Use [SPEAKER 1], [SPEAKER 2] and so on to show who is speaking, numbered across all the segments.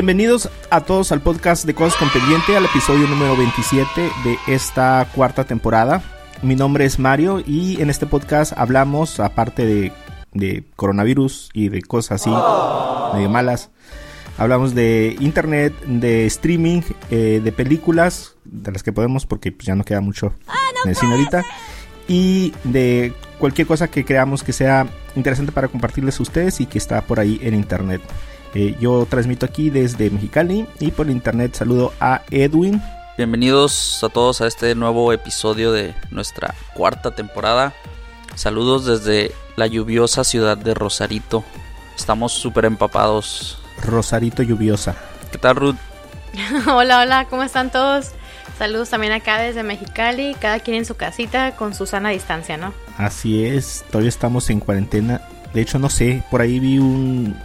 [SPEAKER 1] Bienvenidos a todos al podcast de Cosas con Pendiente, al episodio número 27 de esta cuarta temporada. Mi nombre es Mario y en este podcast hablamos, aparte de, de coronavirus y de cosas así, medio malas, hablamos de internet, de streaming, eh, de películas, de las que podemos porque pues, ya no queda mucho en el cine ahorita, y de cualquier cosa que creamos que sea interesante para compartirles a ustedes y que está por ahí en internet. Eh, yo transmito aquí desde Mexicali y por internet saludo a Edwin.
[SPEAKER 2] Bienvenidos a todos a este nuevo episodio de nuestra cuarta temporada. Saludos desde la lluviosa ciudad de Rosarito. Estamos súper empapados.
[SPEAKER 1] Rosarito lluviosa.
[SPEAKER 2] ¿Qué tal, Ruth?
[SPEAKER 3] hola, hola, ¿cómo están todos? Saludos también acá desde Mexicali, cada quien en su casita con su sana distancia, ¿no?
[SPEAKER 1] Así es, todavía estamos en cuarentena. De hecho, no sé, por ahí vi un,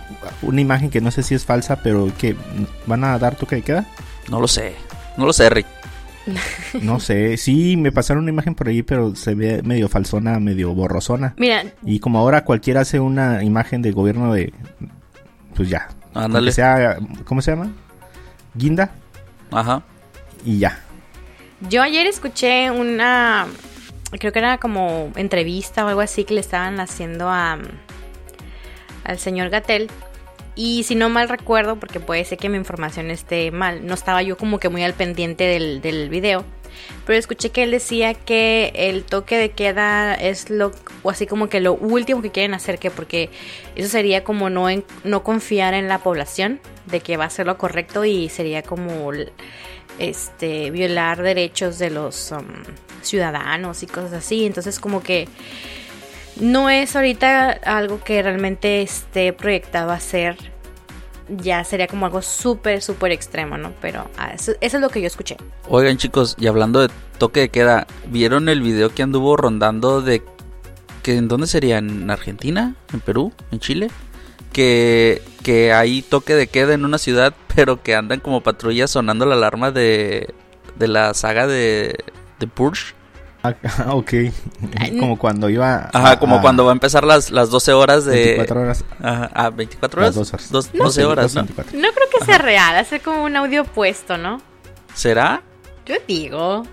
[SPEAKER 1] una imagen que no sé si es falsa, pero que van a dar toque de queda.
[SPEAKER 2] No lo sé, no lo sé, Rick.
[SPEAKER 1] No sé, sí, me pasaron una imagen por ahí, pero se ve medio falsona, medio borrosona.
[SPEAKER 3] Mira.
[SPEAKER 1] Y como ahora cualquiera hace una imagen del gobierno de. Pues ya.
[SPEAKER 2] Ándale.
[SPEAKER 1] Sea, ¿Cómo se llama? Guinda.
[SPEAKER 2] Ajá.
[SPEAKER 1] Y ya.
[SPEAKER 3] Yo ayer escuché una. Creo que era como entrevista o algo así que le estaban haciendo a. Al señor Gatel. Y si no mal recuerdo, porque puede ser que mi información esté mal, no estaba yo como que muy al pendiente del, del video. Pero escuché que él decía que el toque de queda es lo, o así como que lo último que quieren hacer, que porque eso sería como no, no confiar en la población, de que va a ser lo correcto y sería como este violar derechos de los um, ciudadanos y cosas así. Entonces como que no es ahorita algo que realmente esté proyectado a ser. Ya sería como algo súper, súper extremo, ¿no? Pero ah, eso, es lo que yo escuché.
[SPEAKER 2] Oigan chicos, y hablando de toque de queda, ¿vieron el video que anduvo rondando de que en dónde sería? ¿En Argentina? ¿En Perú? ¿En Chile? Que, que hay toque de queda en una ciudad, pero que andan como patrullas sonando la alarma de, de la saga de, de Purge.
[SPEAKER 1] Ah, ok. como cuando iba.
[SPEAKER 2] Ajá, a, como a, cuando va a empezar las, las 12 horas de.
[SPEAKER 1] 24 horas.
[SPEAKER 2] Ajá, ah, 24 horas.
[SPEAKER 1] Las 2 horas.
[SPEAKER 2] Dos,
[SPEAKER 3] no,
[SPEAKER 2] 12 horas, ¿no?
[SPEAKER 3] 24. No creo que sea Ajá. real, hacer como un audio puesto, ¿no?
[SPEAKER 2] ¿Será?
[SPEAKER 3] Yo digo.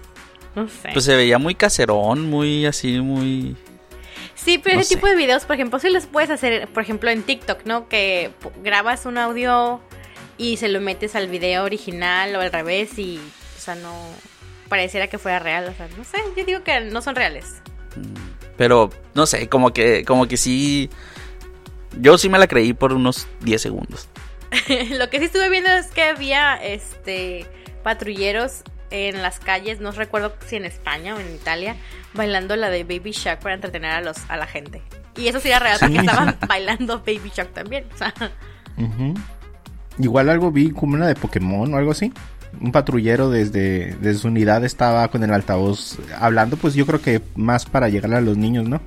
[SPEAKER 3] No sé.
[SPEAKER 2] Pues se veía muy caserón, muy así, muy.
[SPEAKER 3] Sí, pero
[SPEAKER 2] No
[SPEAKER 3] ese
[SPEAKER 2] sé.
[SPEAKER 3] tipo de videos, por ejemplo, si los puedes hacer, por ejemplo, en TikTok, ¿no? Que grabas un audio y se lo metes al video original o al revés y, o sea, no pareciera que fuera real, o sea, no sé, yo digo que no son reales.
[SPEAKER 2] Pero, no sé, como que, como que sí. Yo sí me la creí por unos 10 segundos.
[SPEAKER 3] lo que sí estuve viendo es que había este patrulleros en las calles, no recuerdo si en España o en Italia, bailando la de Baby Shark para entretener a los a la gente. Y eso sí era real, porque
[SPEAKER 1] Sí,
[SPEAKER 3] estaban
[SPEAKER 1] sí.
[SPEAKER 3] bailando Baby Shark también. O sea.
[SPEAKER 1] Igual algo vi como una de Pokémon o algo así. Un patrullero desde, desde su unidad estaba con el altavoz hablando, pues yo creo que más para llegar a los niños, ¿no?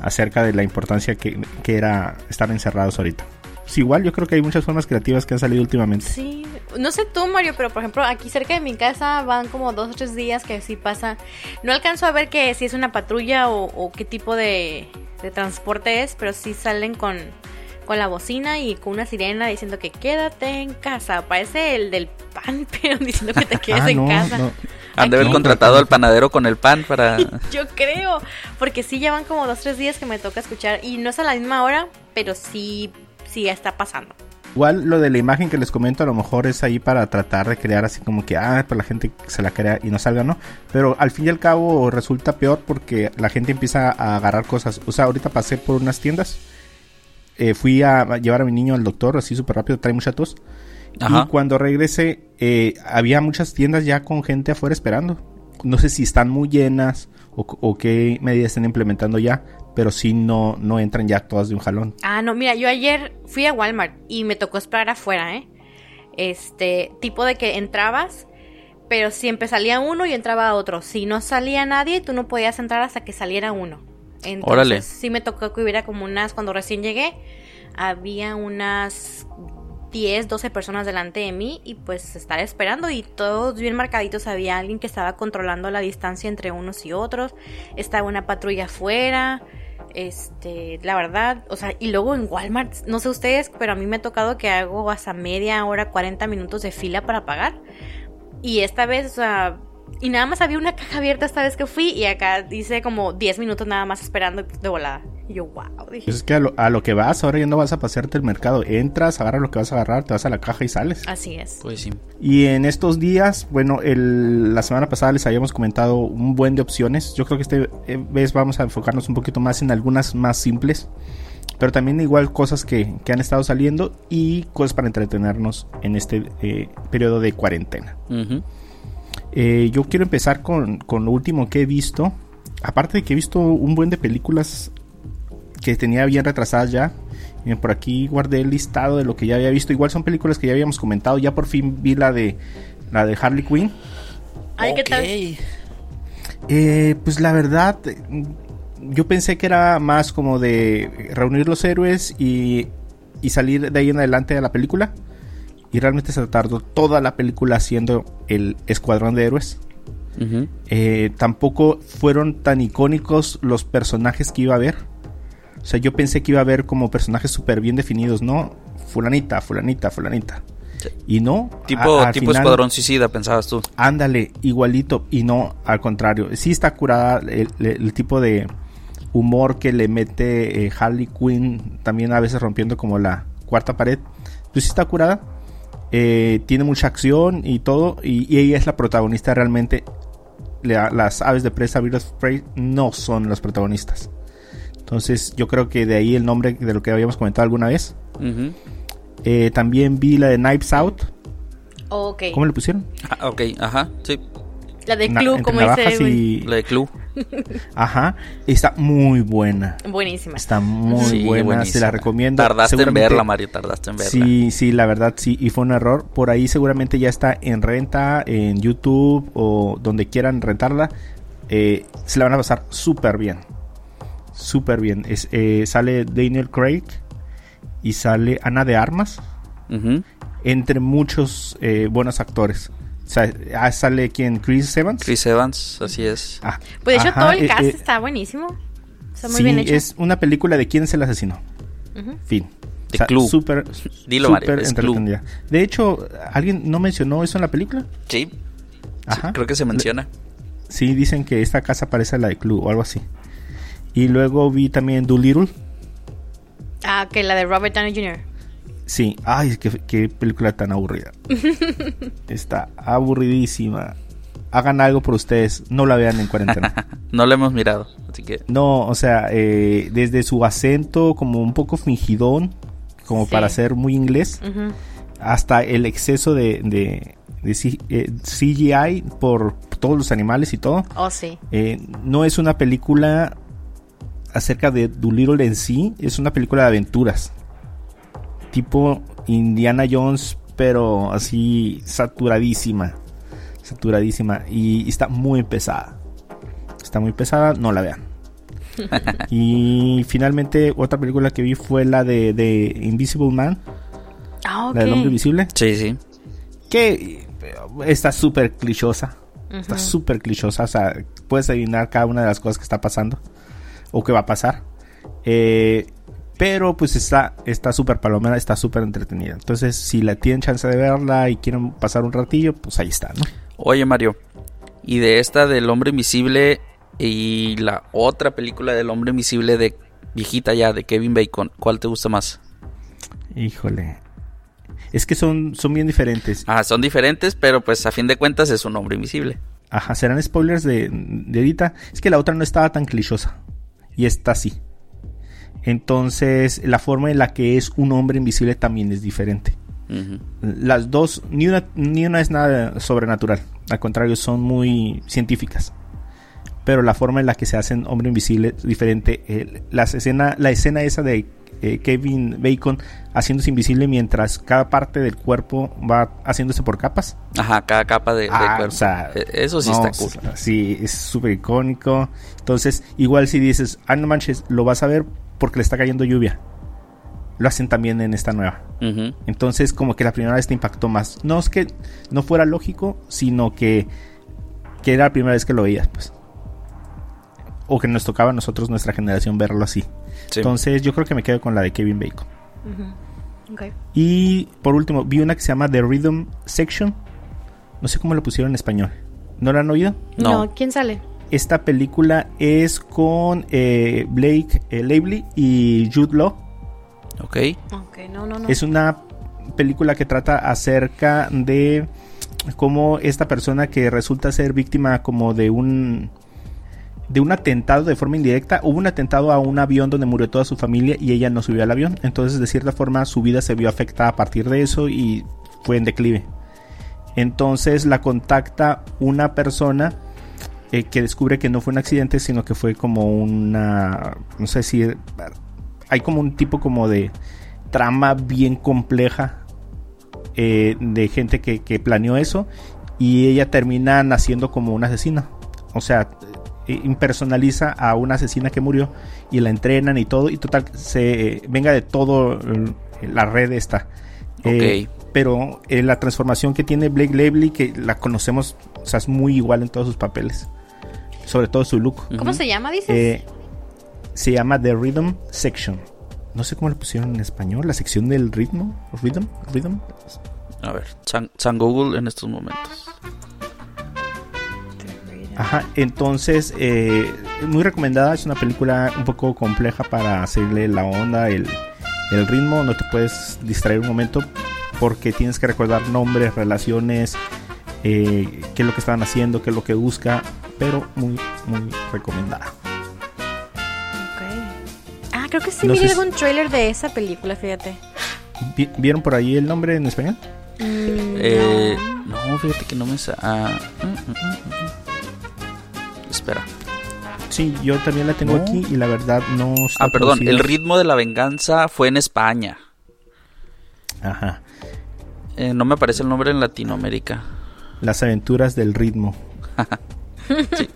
[SPEAKER 1] Acerca de la importancia que, que era estar encerrados ahorita. Pues igual yo creo que hay muchas formas creativas que han salido últimamente.
[SPEAKER 3] sí, no sé tú, Mario, pero por ejemplo, aquí cerca de mi casa van como dos o tres días que sí pasa. No alcanzo a ver que si es una patrulla o, o qué tipo de, de transporte es, pero sí salen con, con la bocina y con una sirena diciendo que quédate en casa. Parece el del pan, pero diciendo que te quedes
[SPEAKER 1] Ah,
[SPEAKER 3] en
[SPEAKER 1] no,
[SPEAKER 3] casa.
[SPEAKER 1] no.
[SPEAKER 2] Han de haber contratado al panadero con el pan para.
[SPEAKER 3] Yo creo, porque sí llevan como dos tres días que me toca escuchar y no es a la misma hora, pero sí, sí está pasando.
[SPEAKER 1] Igual lo de la imagen que les comento a lo mejor es ahí para tratar de crear así como que, ah, pues la gente se la crea y no salga, ¿no? Pero al fin y al cabo resulta peor porque la gente empieza a agarrar cosas. O sea, ahorita pasé por unas tiendas, eh, fui a llevar a mi niño al doctor así súper rápido, trae mucha tos.
[SPEAKER 2] Ajá.
[SPEAKER 1] Y cuando regresé, eh, había muchas tiendas ya con gente afuera esperando. No sé si están muy llenas o, o qué medidas están implementando ya, pero sí no, no entran ya todas de un jalón.
[SPEAKER 3] Ah, no, mira, yo ayer fui a Walmart y me tocó esperar afuera, ¿eh? Este, tipo de que entrabas, pero siempre salía uno y entraba otro. Si no salía nadie, tú no podías entrar hasta que saliera uno. Entonces,
[SPEAKER 2] Órale.
[SPEAKER 3] sí me tocó que hubiera como unas, cuando recién llegué, había unas 10, 12 personas delante de mí y pues estaba esperando y todos bien marcaditos había alguien que estaba controlando la distancia entre unos y otros, estaba una patrulla afuera, Este, la verdad, o sea, y luego en Walmart, no sé ustedes, pero a mí me ha tocado que hago hasta media hora, 40 minutos de fila para pagar. Y esta vez, o sea, y nada más había una caja abierta esta vez que fui y acá dice como 10 minutos nada más esperando de volada. Y yo, wow, dije.
[SPEAKER 1] Pues es que a lo, a lo que vas, ahora ya no vas a pasearte el mercado. Entras, agarras lo que vas a agarrar, te vas a la caja y sales.
[SPEAKER 3] Así es.
[SPEAKER 2] Pues sí.
[SPEAKER 1] Y en estos días, bueno, el, la semana pasada les habíamos comentado un buen de opciones. Yo creo que este eh, vez vamos a enfocarnos un poquito más en algunas más simples. Pero también igual cosas que, que han estado saliendo y cosas para entretenernos en este eh, periodo de cuarentena.
[SPEAKER 2] Ujú.
[SPEAKER 1] Eh, yo quiero empezar con, con lo último que he visto. Aparte de que he visto un buen de películas que tenía bien retrasadas ya. Miren, por aquí guardé el listado de lo que ya había visto. Igual son películas que ya habíamos comentado. Ya por fin vi la de la de Harley Quinn.
[SPEAKER 3] Ay, ¿qué tal?
[SPEAKER 1] Eh, pues la verdad, eh, yo pensé que era más como de reunir los héroes y, y salir de ahí en adelante de la película. Y realmente se tardó toda la película haciendo el escuadrón de héroes. Eh, tampoco fueron tan icónicos los personajes que iba a ver. O sea, yo pensé que iba a haber como personajes súper bien definidos, ¿no? Fulanita, fulanita, fulanita.
[SPEAKER 2] Sí.
[SPEAKER 1] Y no.
[SPEAKER 2] Tipo,
[SPEAKER 1] a-
[SPEAKER 2] tipo
[SPEAKER 1] final-
[SPEAKER 2] escuadrón suicida, pensabas tú.
[SPEAKER 1] Ándale, igualito. Y no, al contrario. Sí está curada el, el- el tipo de humor que le mete eh, Harley Quinn, también a veces rompiendo como la cuarta pared. Pues sí está curada. Eh, tiene mucha acción y todo. Y, y ella es la protagonista realmente. La- las aves de presa, Birds of Prey, no son los protagonistas. Entonces yo creo que de ahí el nombre de lo que habíamos comentado alguna vez. Eh, también vi la de Knives Out.
[SPEAKER 3] Ok.
[SPEAKER 1] ¿Cómo le pusieron?
[SPEAKER 2] Ah, ok, ajá, sí.
[SPEAKER 3] La de
[SPEAKER 1] Na-
[SPEAKER 3] Club, como dice.
[SPEAKER 1] y...
[SPEAKER 2] La de Clue.
[SPEAKER 1] Ajá, está muy buena.
[SPEAKER 3] Buenísima.
[SPEAKER 1] Está muy
[SPEAKER 2] Sí,
[SPEAKER 1] buena, se la recomiendo.
[SPEAKER 2] Tardaste en verla, Mario, tardaste en verla.
[SPEAKER 1] Sí, sí, la verdad sí, y fue un error. Por ahí seguramente ya está en renta, en YouTube o donde quieran rentarla. Eh, se la van a pasar súper bien. Súper bien. Es, eh, sale Daniel Craig y sale Ana de Armas,
[SPEAKER 2] Ujú.
[SPEAKER 1] entre muchos eh, buenos actores. O sea, ah, sale quien Chris Evans.
[SPEAKER 2] Chris Evans, así es.
[SPEAKER 1] Ah,
[SPEAKER 3] Pues de hecho
[SPEAKER 1] ajá,
[SPEAKER 3] todo el
[SPEAKER 1] eh,
[SPEAKER 3] cast
[SPEAKER 1] eh,
[SPEAKER 3] está buenísimo. Está muy
[SPEAKER 1] sí,
[SPEAKER 3] bien hecho.
[SPEAKER 1] es una película de quién es el asesino.
[SPEAKER 3] Ujú.
[SPEAKER 1] Fin.
[SPEAKER 2] De Clue.
[SPEAKER 1] Súper,
[SPEAKER 2] Dilo, Mario,
[SPEAKER 1] súper
[SPEAKER 2] es Clue.
[SPEAKER 1] entretenida. De hecho, ¿alguien no mencionó eso en la película?
[SPEAKER 2] Sí, sí,
[SPEAKER 1] Ajá.
[SPEAKER 2] creo que se menciona.
[SPEAKER 1] Sí, dicen que esta casa parece a la de Clue o algo así. Y luego vi también Doolittle.
[SPEAKER 3] Ah, que la de Robert Downey Jr.
[SPEAKER 1] Sí, ay, qué, qué película tan aburrida. Está aburridísima. Hagan algo por ustedes, no la vean en cuarentena.
[SPEAKER 2] No lo hemos mirado, así que...
[SPEAKER 1] No, o sea, eh, desde su acento como un poco fingidón, como
[SPEAKER 3] Sí.
[SPEAKER 1] para ser muy inglés, hasta el exceso de, de- de C- eh, CGI por todos los animales y todo.
[SPEAKER 3] Oh, sí.
[SPEAKER 1] Eh, no es una película acerca de Doolittle en sí, es una película de aventuras. Tipo Indiana Jones, pero así saturadísima. Saturadísima. Y, y está muy pesada. Está muy pesada, no la vean. y finalmente otra película que vi fue la de, de Invisible Man,
[SPEAKER 3] Ah, ok.
[SPEAKER 1] la del hombre invisible,
[SPEAKER 2] Sí, sí.
[SPEAKER 1] que eh, está súper clichosa. Está súper clichosa. O sea, puedes adivinar cada una de las cosas que está pasando. O que va a pasar. Eh, pero pues está está súper palomera, está súper entretenida. Entonces, si la tienen chance de verla y quieren pasar un ratillo, pues ahí está, ¿no?
[SPEAKER 2] Oye, Mario, y de esta del hombre invisible y la otra película del hombre invisible de viejita ya, de Kevin Bacon, ¿cuál te gusta más?
[SPEAKER 1] Híjole. Es que son, son bien diferentes.
[SPEAKER 2] Ah, son diferentes, pero pues a fin de cuentas es un hombre invisible.
[SPEAKER 1] Ajá, serán spoilers de, de ahorita. Es que la otra no estaba tan clichosa. Y esta sí. Entonces, la forma en la que es un hombre invisible también es diferente. Las dos, ni una, ni una es nada sobrenatural. Al contrario, son muy científicas. Pero la forma en la que se hacen hombre invisible es diferente. Eh, las escena, la escena esa de eh, Kevin Bacon haciéndose invisible mientras cada parte del cuerpo va haciéndose por capas.
[SPEAKER 2] Ajá, cada capa de,
[SPEAKER 1] Ah,
[SPEAKER 2] cuerpo.
[SPEAKER 1] o sea,
[SPEAKER 2] E- Eso sí
[SPEAKER 1] no,
[SPEAKER 2] está cool.
[SPEAKER 1] sí, es súper icónico. Entonces, igual si dices, ah, no manches, lo vas a ver porque le está cayendo lluvia. Lo hacen también en esta nueva. Entonces, como que la primera vez te impactó más. No es que no fuera lógico, sino que, que era la primera vez que lo veías, pues. o que nos tocaba a nosotros, nuestra generación, verlo así.
[SPEAKER 2] Sí.
[SPEAKER 1] Entonces yo creo que me quedo con la de Kevin Bacon. Y por último, vi una que se llama The Rhythm Section. No sé cómo lo pusieron en español. ¿No la han oído?
[SPEAKER 2] No.
[SPEAKER 3] No. ¿quién sale?
[SPEAKER 1] Esta película es con eh, Blake eh, Lively y Jude Law.
[SPEAKER 2] Ok.
[SPEAKER 3] Ok, no, no, no.
[SPEAKER 1] Es una película que trata acerca de cómo esta persona que resulta ser víctima como de un de un atentado de forma indirecta. Hubo un atentado a un avión donde murió toda su familia y ella no subió al avión. Entonces, de cierta forma, su vida se vio afectada a partir de eso y fue en declive. Entonces la contacta una persona eh, que descubre que no fue un accidente, sino que fue como una, no sé si hay como un tipo como de trama bien compleja eh, de gente que, que planeó eso y ella termina naciendo como una asesina. O sea, eh, impersonaliza a una asesina que murió y la entrenan y todo y total se eh, venga de todo la red esta. Eh, pero la transformación que tiene Blake Lively que la conocemos, o sea, es muy igual en todos sus papeles, sobre todo su look.
[SPEAKER 3] ¿Cómo se llama, dices?
[SPEAKER 1] Eh, se llama The Rhythm Section. No sé cómo lo pusieron en español, la sección del ritmo, rhythm, rhythm.
[SPEAKER 2] A ver, San, San Google en estos momentos.
[SPEAKER 1] Ajá, entonces eh, muy recomendada, es una película un poco compleja para hacerle la onda, el, el ritmo, no te puedes distraer un momento porque tienes que recordar nombres, relaciones, eh, qué es lo que están haciendo, qué es lo que busca, pero muy, muy recomendada.
[SPEAKER 3] Ok. Ah, creo que sí
[SPEAKER 1] No si-
[SPEAKER 3] algún trailer de esa película, fíjate.
[SPEAKER 1] Vi- ¿Vieron por ahí el nombre en español?
[SPEAKER 3] Mm,
[SPEAKER 2] Eh,
[SPEAKER 3] no.
[SPEAKER 2] no, fíjate que no me sa ah, mm, mm, mm, mm. Espera.
[SPEAKER 1] Sí, yo también la tengo
[SPEAKER 2] No.
[SPEAKER 1] aquí y la verdad no está
[SPEAKER 2] Ah, perdón. El ritmo de la venganza fue en España.
[SPEAKER 1] Ajá.
[SPEAKER 2] Eh, no me aparece el nombre en Latinoamérica.
[SPEAKER 1] Las aventuras del ritmo.
[SPEAKER 2] Sí.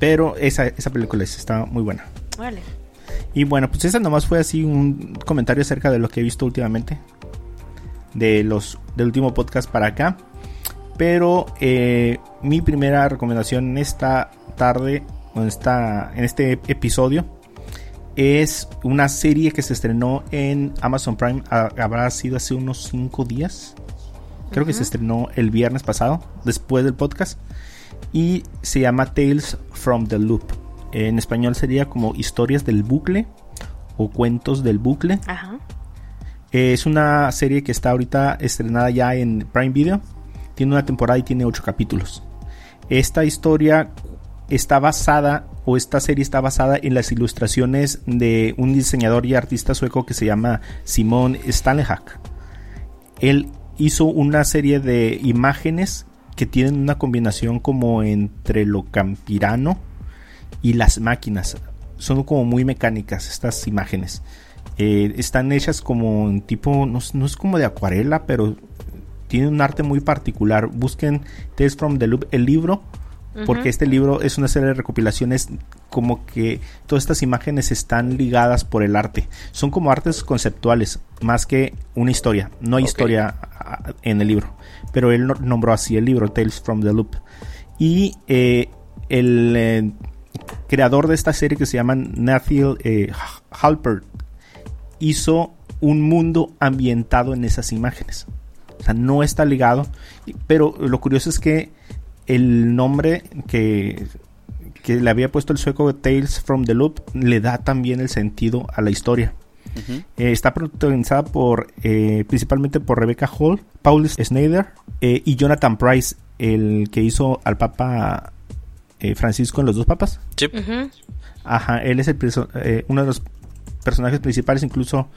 [SPEAKER 1] Pero esa, esa película es- está muy buena.
[SPEAKER 3] Vale.
[SPEAKER 1] Y bueno, pues esa nomás fue así un comentario acerca de lo que he visto últimamente. De los del último podcast para acá. Pero eh, mi primera recomendación en esta tarde, o en, esta, en este episodio, es una serie que se estrenó en Amazon Prime. Habrá sido hace unos 5 días. Creo que se estrenó el viernes pasado, después del podcast. Y se llama Tales from the Loop. En español sería como historias del bucle o cuentos del bucle.
[SPEAKER 3] Ajá.
[SPEAKER 1] Eh, es una serie que está ahorita estrenada ya en Prime Video. Tiene una temporada y tiene ocho capítulos. Esta historia está basada, o esta serie está basada en las ilustraciones de un diseñador y artista sueco que se llama Simon Stanleyhack. Él hizo una serie de imágenes que tienen una combinación como entre lo campirano y las máquinas. Son como muy mecánicas estas imágenes. Eh, están hechas como en tipo, no, no es como de acuarela, pero tiene un arte muy particular. Busquen Tales from the Loop, el libro, porque este libro es una serie de recopilaciones como que todas estas imágenes están ligadas por el arte. Son como artes conceptuales, más que una historia. No hay historia ah, en el libro, pero él no- nombró así el libro, Tales from the Loop. Y eh, el eh, creador de esta serie que se llama Nathan eh, Halpert hizo un mundo ambientado en esas imágenes. O sea, no está ligado. Pero lo curioso es que el nombre que, que le había puesto el sueco Tales from the Loop le da también el sentido a la historia. Eh, está protagonizada por eh, principalmente por Rebecca Hall, Paul Snyder eh, y Jonathan Price, el que hizo al Papa eh, Francisco en los dos papas.
[SPEAKER 2] Sí.
[SPEAKER 1] Ajá, él es el eh, uno de los personajes principales, incluso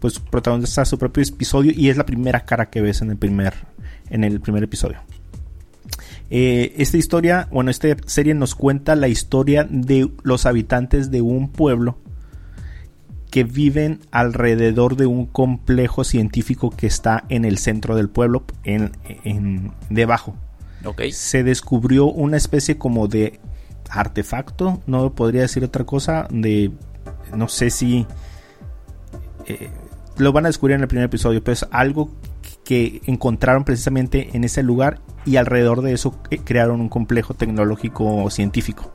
[SPEAKER 1] pues protagoniza su propio episodio y es la primera cara que ves en el primer en el primer episodio. Eh, esta historia, bueno, esta serie nos cuenta la historia de los habitantes de un pueblo que viven alrededor de un complejo científico que está en el centro del pueblo, en, en debajo
[SPEAKER 2] Ok.
[SPEAKER 1] se descubrió una especie como de artefacto, no podría decir otra cosa, de no sé si eh, lo van a descubrir en el primer episodio, pero es algo que encontraron precisamente en ese lugar y alrededor de eso eh, crearon un complejo tecnológico científico.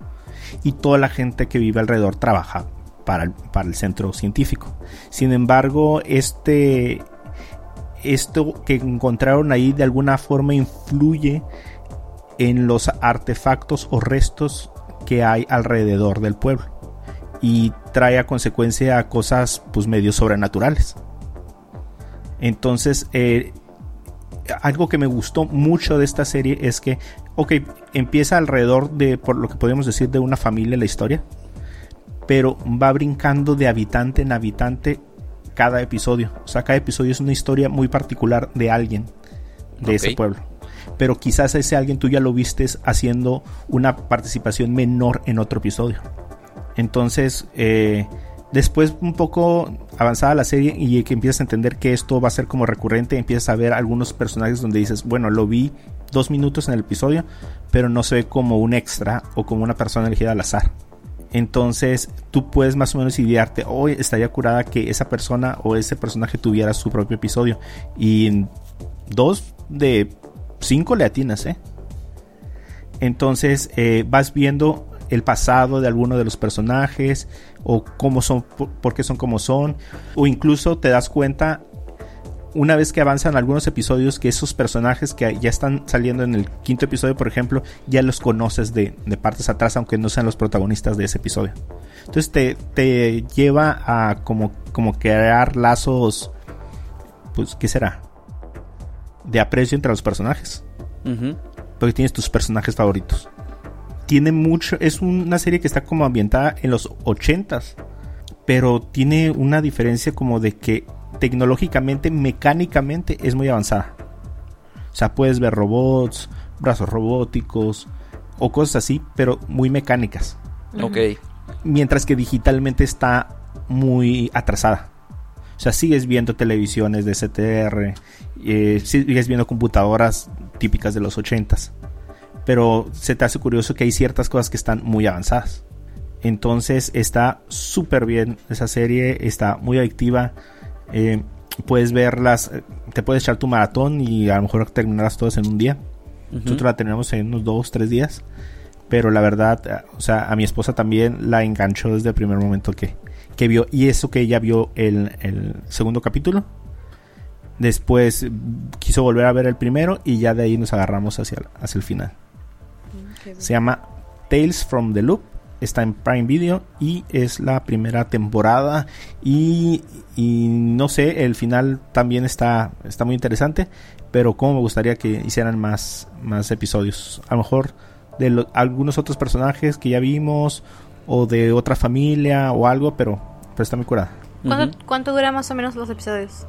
[SPEAKER 1] y toda la gente que vive alrededor trabaja para el, centro científico. Sin embargo, este, esto que encontraron ahí de alguna forma influye en los artefactos o restos que hay alrededor del pueblo y trae a consecuencia cosas pues medio sobrenaturales. Entonces, eh, algo que me gustó mucho de esta serie es que, ok, empieza alrededor de, por lo que podemos decir, de una familia la historia, pero va brincando de habitante en habitante cada episodio. O sea, cada episodio es una historia muy particular de alguien de ese pueblo. Pero quizás ese alguien tú ya lo vistes haciendo una participación menor en otro episodio. Entonces, eh, después un poco avanzada la serie y que empiezas a entender que esto va a ser como recurrente, empiezas a ver algunos personajes donde dices, bueno, lo vi dos minutos en el episodio, pero no se ve como un extra o como una persona elegida al azar. Entonces tú puedes más o menos idearte, hoy estaría curada que esa persona o ese personaje tuviera su propio episodio. Y en dos de cinco le atinas, ¿eh? Entonces eh, vas viendo el pasado de alguno de los personajes o cómo son, por qué son como son, o incluso te das cuenta una vez que avanzan algunos episodios, que esos personajes que ya están saliendo en el quinto episodio, por ejemplo, ya los conoces de, partes atrás, aunque no sean los protagonistas de ese episodio. Entonces te, lleva a como, como crear lazos, pues, ¿qué será? De aprecio entre los personajes. Porque tienes tus personajes favoritos. Tiene mucho, es una serie que está como ambientada en los ochentas, pero tiene una diferencia como de que tecnológicamente, mecánicamente es muy avanzada. O sea, puedes ver robots, brazos robóticos o cosas así, pero muy mecánicas.
[SPEAKER 2] Ok.
[SPEAKER 1] Mientras que digitalmente está muy atrasada. O sea, sigues viendo televisiones de CTR, eh, sigues viendo computadoras típicas de los 80s. Pero se te hace curioso que hay ciertas cosas que están muy avanzadas. Entonces está súper bien esa serie, está muy adictiva. Eh, puedes verlas, eh, te puedes echar tu maratón y a lo mejor terminarás todas en un día. Nosotros la terminamos en unos dos, tres días. Pero la verdad, eh, o sea, a mi esposa también la enganchó desde el primer momento que, que vio. Y eso que ella vio el, el segundo capítulo. Después quiso volver a ver el primero y ya de ahí nos agarramos hacia, hacia el final. Se llama Tales from the Loop está en Prime Video y es la primera temporada y, no sé, el final también está, está muy interesante, pero como me gustaría que hicieran más, más episodios. A lo mejor de algunos otros personajes que ya vimos o de otra familia o algo, pero, pero está muy curada.
[SPEAKER 3] ¿Cuánto, ¿Cuánto duran más o menos los episodios?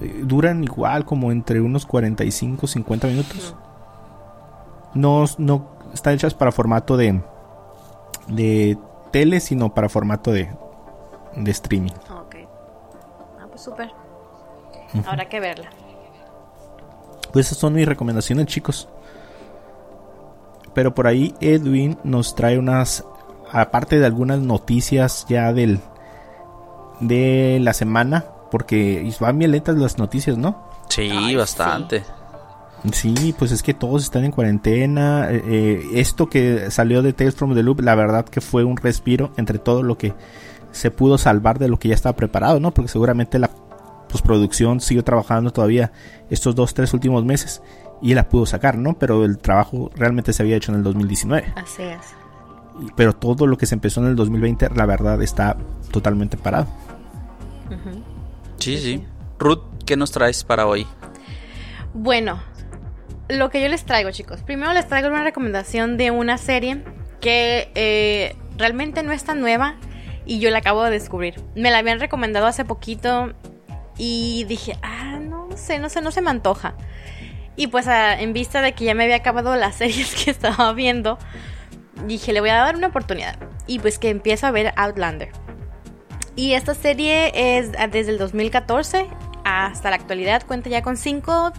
[SPEAKER 1] Eh, duran igual como entre unos 45 50 minutos. No, no están hechas para formato de de tele, sino para formato de, de streaming.
[SPEAKER 3] Ok. Ah, pues súper. Habrá que verla.
[SPEAKER 1] Pues esas son mis recomendaciones, chicos. Pero por ahí Edwin nos trae unas, aparte de algunas noticias ya del de la semana, porque van bien lentas las noticias, ¿no?
[SPEAKER 2] Sí, bastante.
[SPEAKER 1] Sí, pues es que todos están en cuarentena. Eh, eh, esto que salió de Tales from the Loop, la verdad que fue un respiro entre todo lo que se pudo salvar de lo que ya estaba preparado, ¿no? Porque seguramente la postproducción siguió trabajando todavía estos dos, tres últimos meses y la pudo sacar, ¿no? Pero el trabajo realmente se había hecho en el 2019.
[SPEAKER 3] Así es.
[SPEAKER 1] Pero todo lo que se empezó en el 2020, la verdad, está totalmente parado.
[SPEAKER 2] Sí, sí. Ruth, ¿qué nos traes para hoy?
[SPEAKER 3] Bueno, lo que yo les traigo, chicos. Primero les traigo una recomendación de una serie que eh, realmente no es tan nueva y yo la acabo de descubrir. Me la habían recomendado hace poquito y dije, ah, no sé, no sé, no se me antoja. Y pues en vista de que ya me había acabado las series que estaba viendo, dije, le voy a dar una oportunidad. Y pues que empiezo a ver Outlander. Y esta serie es desde el 2014 hasta la actualidad, cuenta ya con cinco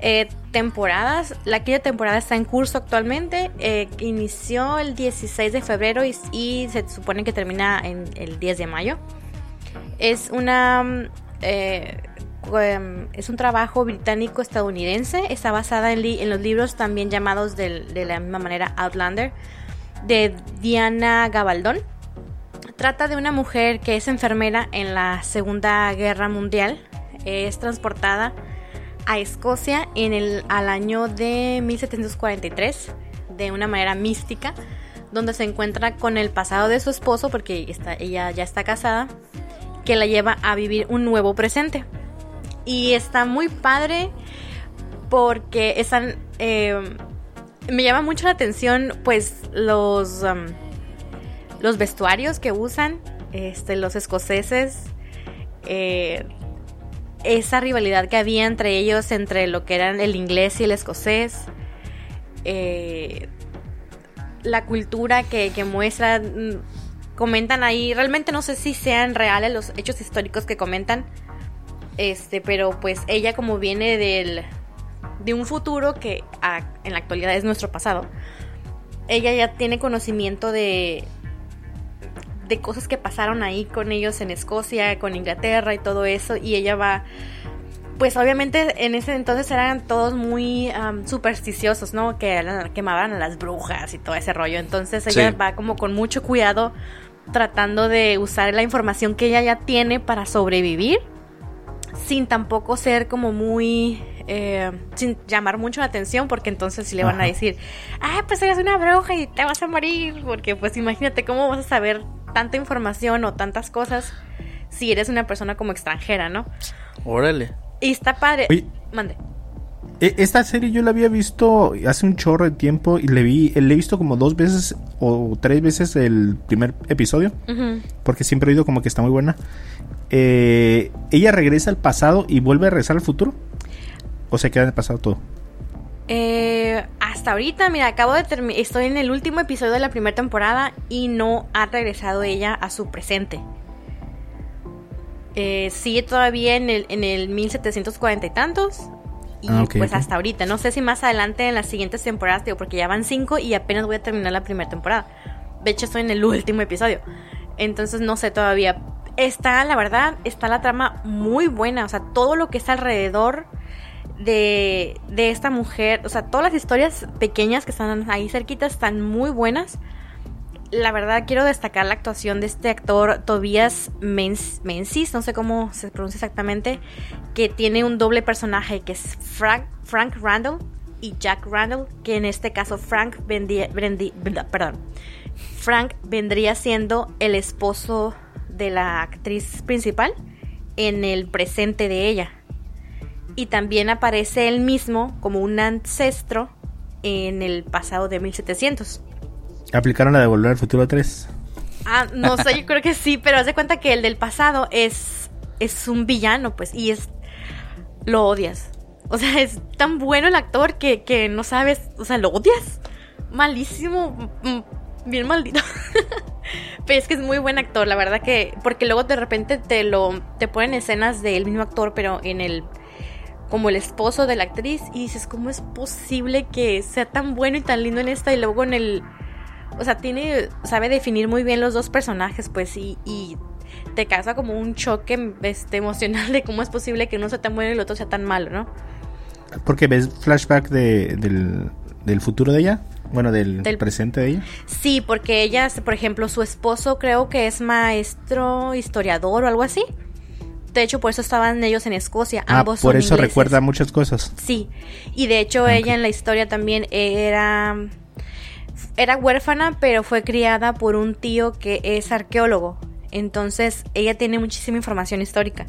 [SPEAKER 3] eh, temporadas. La quinta temporada está en curso actualmente. Eh, inició el 16 de febrero y, se supone que termina en el 10 de mayo. Es una... Eh, em, es un trabajo británico-estadounidense. Está basada en, los libros también llamados de la misma manera Outlander de Diana Gabaldón. Trata de una mujer que es enfermera en la Segunda Guerra Mundial. Es transportada a Escocia en el, al año de 1743 de una manera mística, donde se encuentra con el pasado de su esposo, porque está, ella ya está casada, que la lleva a vivir un nuevo presente. Y está muy padre porque están... Eh, me llama mucho la atención pues los, um, los vestuarios que usan, este, los escoceses. Eh, esa rivalidad que había entre ellos, entre lo que eran el inglés y el escocés. Eh, la cultura que, que muestran, comentan ahí, realmente no sé si sean reales los hechos históricos que comentan, este, pero pues ella como viene del, de un futuro que en la actualidad es nuestro pasado, ella ya tiene conocimiento de, de cosas que pasaron ahí con ellos en Escocia, con Inglaterra y todo eso, y ella va pues obviamente en ese entonces eran todos muy supersticiosos, ¿no? Que quemaban a las brujas y todo ese rollo. Entonces ella va como con mucho cuidado tratando de usar la información que ella ya tiene para sobrevivir, sin tampoco ser como muy... Eh, sin llamar mucho la atención, porque entonces si le van a decir, ah, pues eres una bruja y te vas a morir, porque pues imagínate cómo vas a saber tanta información o tantas cosas si eres una persona como extranjera, ¿no?
[SPEAKER 2] Órale.
[SPEAKER 3] Y está padre. Mande.
[SPEAKER 1] E, esta serie yo la había visto hace un chorro de tiempo y le vi, le he visto como dos veces o tres veces el primer episodio, porque siempre he oído como que está muy buena. Eh, ella regresa al pasado y vuelve a regresar al futuro. O se queda en el pasado todo.
[SPEAKER 3] Eh, hasta ahorita, mira, acabo de terminar, estoy en el último episodio de la primera temporada y no ha regresado ella a su presente eh, sigue todavía en el, en el 1740 y tantos. Y ah, pues hasta ahorita. No sé si más adelante en las siguientes temporadas, digo, porque ya van cinco y apenas voy a terminar la primera temporada. De hecho, estoy en el último episodio. Entonces no sé todavía. Está, la verdad, está la trama muy buena. O sea, todo lo que está alrededor de, de esta mujer. O sea, todas las historias pequeñas que están ahí cerquitas están muy buenas la verdad quiero destacar la actuación de este actor Tobias Menzies, no sé cómo se pronuncia exactamente, que tiene un doble personaje que es Frank, Frank Randall y Jack Randall, que en este caso Frank perdón, Frank vendría siendo el esposo de la actriz principal en el presente de ella. Y también aparece él mismo como un ancestro en el pasado de 1700.
[SPEAKER 1] ¿Aplicaron la de Volver al Futuro 3?
[SPEAKER 3] Ah, no sé, yo creo que sí, pero haz de cuenta que el del pasado es, es un villano, pues, y es... Lo odias. O sea, es tan bueno el actor que, que no sabes, o sea, lo odias. Malísimo, mm, bien maldito. pero es que es muy buen actor, la verdad que... Porque luego de repente te lo... Te ponen escenas del mismo actor, pero en el como el esposo de la actriz y dices, ¿cómo es posible que sea tan bueno y tan lindo en esta y luego en el o sea, tiene, sabe definir muy bien los dos personajes, pues, y, y te causa como un choque este, emocional de cómo es posible que uno sea tan bueno y el otro sea tan malo, ¿no?
[SPEAKER 1] Porque ves flashback de, del, futuro de ella, bueno, del, presente de ella.
[SPEAKER 3] Sí, porque ella, por ejemplo, su esposo creo que es maestro, historiador o algo así. De hecho, por eso estaban ellos en Escocia.
[SPEAKER 1] Ah, Ambos por eso recuerda muchas cosas.
[SPEAKER 3] Sí, y de hecho ah, ella en la historia también era era huérfana, pero fue criada por un tío que es arqueólogo. Entonces ella tiene muchísima información histórica,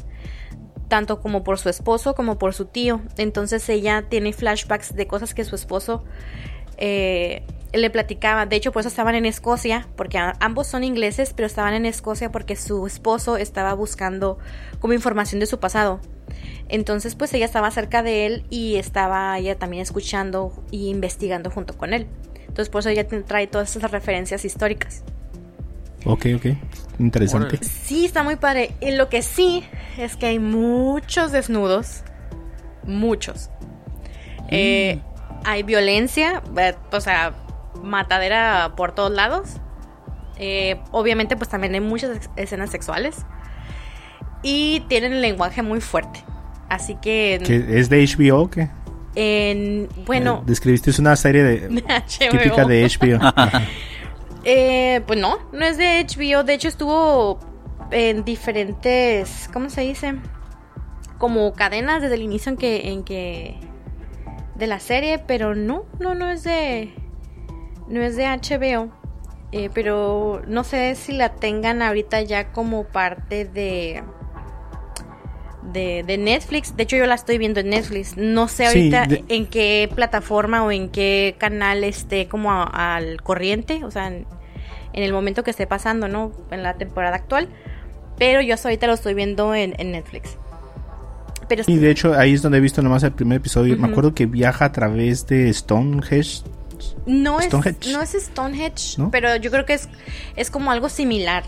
[SPEAKER 3] tanto como por su esposo como por su tío. Entonces ella tiene flashbacks de cosas que su esposo eh, le platicaba. De hecho, por eso estaban en Escocia, porque ambos son ingleses, pero estaban en Escocia porque su esposo estaba buscando como información de su pasado. Entonces, pues ella estaba cerca de él y estaba ella también escuchando y investigando junto con él. Entonces por eso ella trae todas esas referencias históricas.
[SPEAKER 1] Ok, ok. Interesante.
[SPEAKER 3] Sí, está muy padre. Y lo que sí es que hay muchos desnudos. Muchos. Eh, mm. hay violencia, eh, o sea, matadera por todos lados. Eh, obviamente, pues también hay muchas escenas sexuales. Y tienen el lenguaje muy fuerte. Así que.
[SPEAKER 1] ¿Es de HBO o qué?
[SPEAKER 3] En, bueno.
[SPEAKER 1] Eh, describiste una serie de, típica de HBO.
[SPEAKER 3] Eh, pues no, no es de HBO. De hecho, estuvo en diferentes. ¿Cómo se dice? Como cadenas desde el inicio en que. En que de la serie, pero no, no, no es de. No es de HBO. Eh, pero no sé si la tengan ahorita ya como parte de, de, Netflix. De hecho, yo la estoy viendo en Netflix. No sé ahorita en qué plataforma o en qué canal esté como al corriente. O sea, en, el momento que esté pasando, ¿no? En la temporada actual. Pero yo hasta ahorita lo estoy viendo en, Netflix.
[SPEAKER 1] Pero... Y de hecho ahí es donde he visto nomás el primer episodio. Me acuerdo que viaja a través de Stonehenge
[SPEAKER 3] no es, no es Stonehenge, pero yo creo que es, es como algo similar.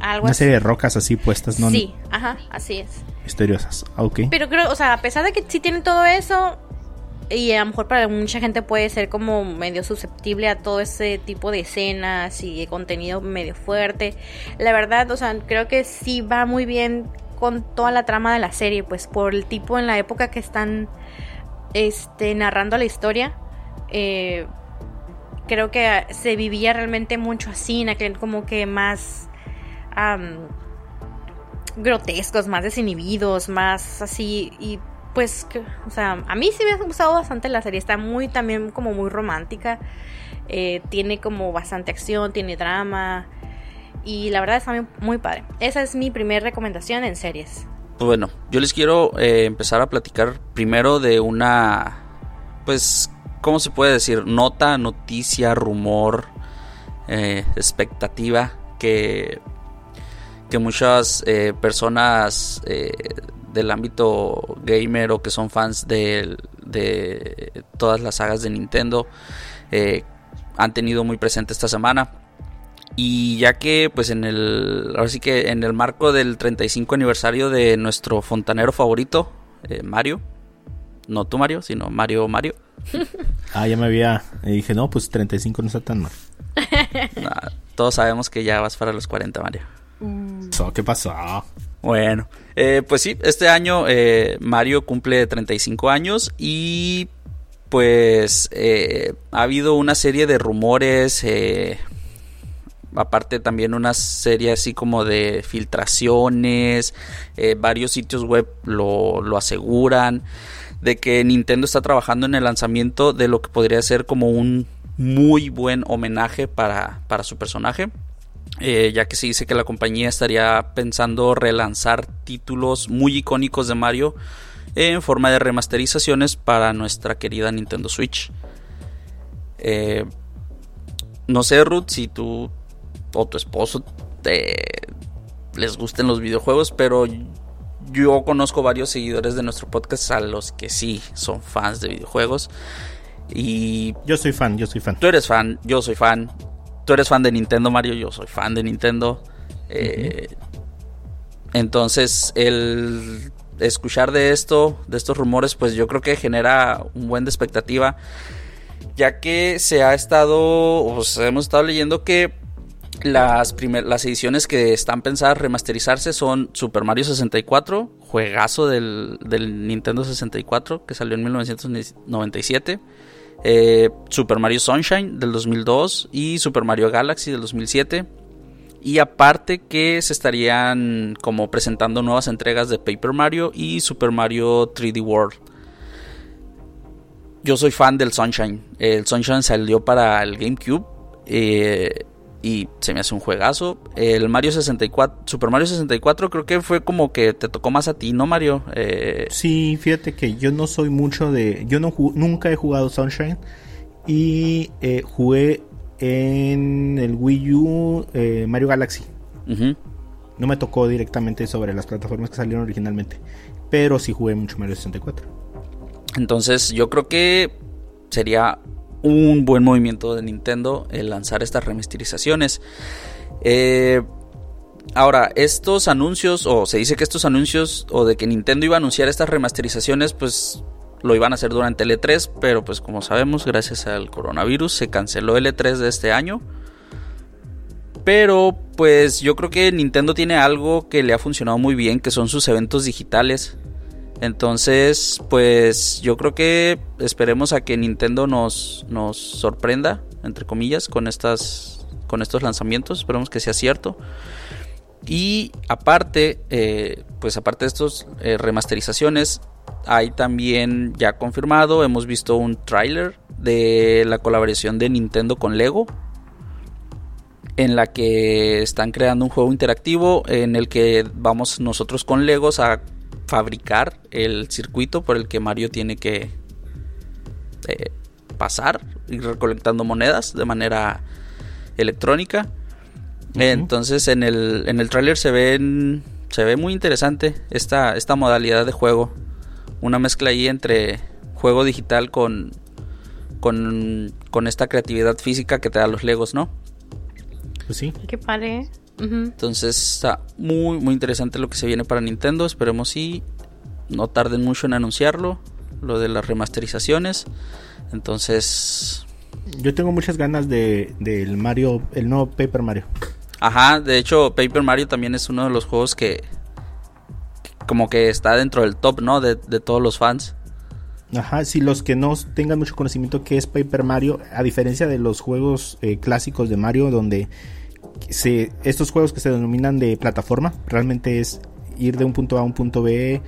[SPEAKER 1] Algo Una serie de rocas así puestas, ¿no?
[SPEAKER 3] Sí, ajá, así es.
[SPEAKER 1] Misteriosas, ah, ok.
[SPEAKER 3] Pero creo, o sea, a pesar de que sí tienen todo eso, y a lo mejor para mucha gente puede ser como medio susceptible a todo ese tipo de escenas y de contenido medio fuerte. La verdad, o sea, creo que sí va muy bien con toda la trama de la serie, pues por el tipo en la época que están este, narrando la historia eh, creo que se vivía realmente mucho así, en aquel como que más grotescos, más desinhibidos, más así y pues, o sea, a mí sí me ha gustado bastante la serie, está muy también como muy romántica, eh, tiene como bastante acción, tiene drama y la verdad está muy, muy padre. Esa es mi primera recomendación en series.
[SPEAKER 2] Pues bueno, yo les quiero eh, empezar a platicar primero de una, pues ¿cómo se puede decir? Nota, noticia, rumor, eh, expectativa que, que muchas eh, personas eh, del ámbito gamer o que son fans de, de todas las sagas de Nintendo han tenido muy presente esta semana. Y ya que, pues en el. Ahora sí que en el marco del 35 aniversario de nuestro fontanero favorito, Mario. No tú, Mario, sino Mario Mario.
[SPEAKER 1] ah, ya me había. Y dije, no, pues 35 no está tan mal.
[SPEAKER 2] todos sabemos que ya vas para los 40, Mario.
[SPEAKER 1] ¿Qué pasó?
[SPEAKER 2] Bueno, eh, pues sí, este año eh, Mario cumple 35 años y pues eh, ha habido una serie de rumores, aparte también una serie así como de filtraciones, varios sitios web lo, lo aseguran de que Nintendo está trabajando en el lanzamiento de lo que podría ser como un muy buen homenaje para, su personaje. Eh, ya que se dice que la compañía estaría pensando relanzar títulos muy icónicos de Mario en forma de remasterizaciones para nuestra querida Nintendo Switch. Eh, no sé, Ruth, si tú o tu esposo te, les gusten los videojuegos, pero yo conozco varios seguidores de nuestro podcast a los que sí son fans de videojuegos. Y.
[SPEAKER 1] Yo soy fan, yo soy fan.
[SPEAKER 2] Tú eres fan, yo soy fan. Tú eres fan de Nintendo, Mario, yo soy fan de Nintendo. Eh, entonces, el escuchar de esto, de estos rumores, pues yo creo que genera un buen de expectativa. Ya que se ha estado, o hemos estado leyendo que las, las ediciones que están pensadas remasterizarse son Super Mario 64, juegazo del, Nintendo 64 que salió en 1997. Eh, Super Mario Sunshine del 2002 y Super Mario Galaxy del 2007. Y aparte que se estarían como presentando nuevas entregas de Paper Mario y Super Mario 3D World. Yo soy fan del Sunshine. El Sunshine salió para el GameCube. Eh, y se me hace un juegazo. El Mario 64, Super Mario 64 creo que fue como que te tocó más a ti, ¿no, Mario?
[SPEAKER 1] Eh... Sí, fíjate que yo no soy mucho de... Yo no nunca he jugado Sunshine y eh, jugué en el Wii U eh, Mario Galaxy. No me tocó directamente sobre las plataformas que salieron originalmente, pero sí jugué mucho Mario 64.
[SPEAKER 2] Entonces yo creo que sería un buen movimiento de Nintendo el lanzar estas remasterizaciones. Eh, ahora, estos anuncios, o se dice que estos anuncios, o de que Nintendo iba a anunciar estas remasterizaciones, pues lo iban a hacer durante el E3, pero pues como sabemos, gracias al coronavirus, se canceló el E3 de este año. Pero pues yo creo que Nintendo tiene algo que le ha funcionado muy bien, que son sus eventos digitales. Entonces, pues yo creo que esperemos a que Nintendo nos, nos sorprenda entre comillas, con estas, con estos lanzamientos. Esperemos que sea cierto. Y aparte, eh, pues aparte de estos eh, remasterizaciones, hay también ya confirmado, hemos visto un tráiler de la colaboración de Nintendo con Lego, en la que están creando un juego interactivo en el que vamos nosotros con Legos a fabricar el circuito por el que Mario tiene que eh, pasar, ir recolectando monedas de manera electrónica. Entonces en el, en el tráiler se ven se ve muy interesante esta, esta modalidad de juego. Una mezcla ahí entre juego digital con, con, con esta creatividad física que te da los Legos, ¿no?
[SPEAKER 1] Pues sí.
[SPEAKER 3] Qué padre.
[SPEAKER 2] Entonces está muy, muy interesante lo que se viene para Nintendo. Esperemos si no tarden mucho en anunciarlo. Lo de las remasterizaciones. Entonces.
[SPEAKER 1] Yo tengo muchas ganas de del Mario, el nuevo Paper Mario.
[SPEAKER 2] Ajá, de hecho, Paper Mario también es uno de los juegos que. Como que está dentro del top, ¿no? De, todos los fans.
[SPEAKER 1] Ajá, si los que no tengan mucho conocimiento que es Paper Mario, a diferencia de los juegos eh, clásicos de Mario, donde se, estos juegos que se denominan de plataforma, realmente es ir de un punto A a un punto B,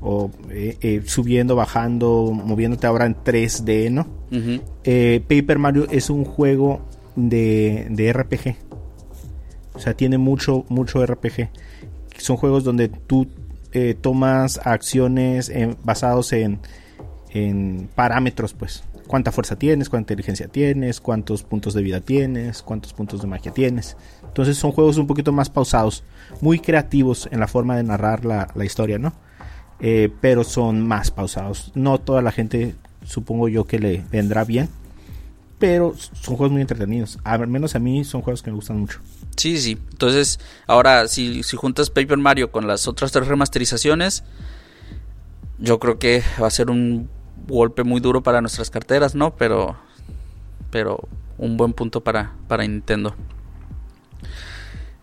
[SPEAKER 1] o eh, eh, subiendo, bajando, moviéndote ahora en 3D, ¿no? Paper Mario es un juego de, de RPG. O sea, tiene mucho, mucho RPG. Son juegos donde tú eh, tomas acciones basados en, en parámetros, pues. Cuánta fuerza tienes, cuánta inteligencia tienes, cuántos puntos de vida tienes, cuántos puntos de magia tienes. Entonces son juegos un poquito más pausados, muy creativos en la forma de narrar la, historia, ¿no? Eh, pero son más pausados. No toda la gente, supongo yo, que le vendrá bien. Pero son juegos muy entretenidos. Al menos a mí son juegos que me gustan mucho.
[SPEAKER 2] Sí, sí. Entonces, ahora, si, si juntas Paper Mario con las otras tres remasterizaciones, yo creo que va a ser un golpe muy duro para nuestras carteras, ¿no? Pero, pero un buen punto para, para Nintendo.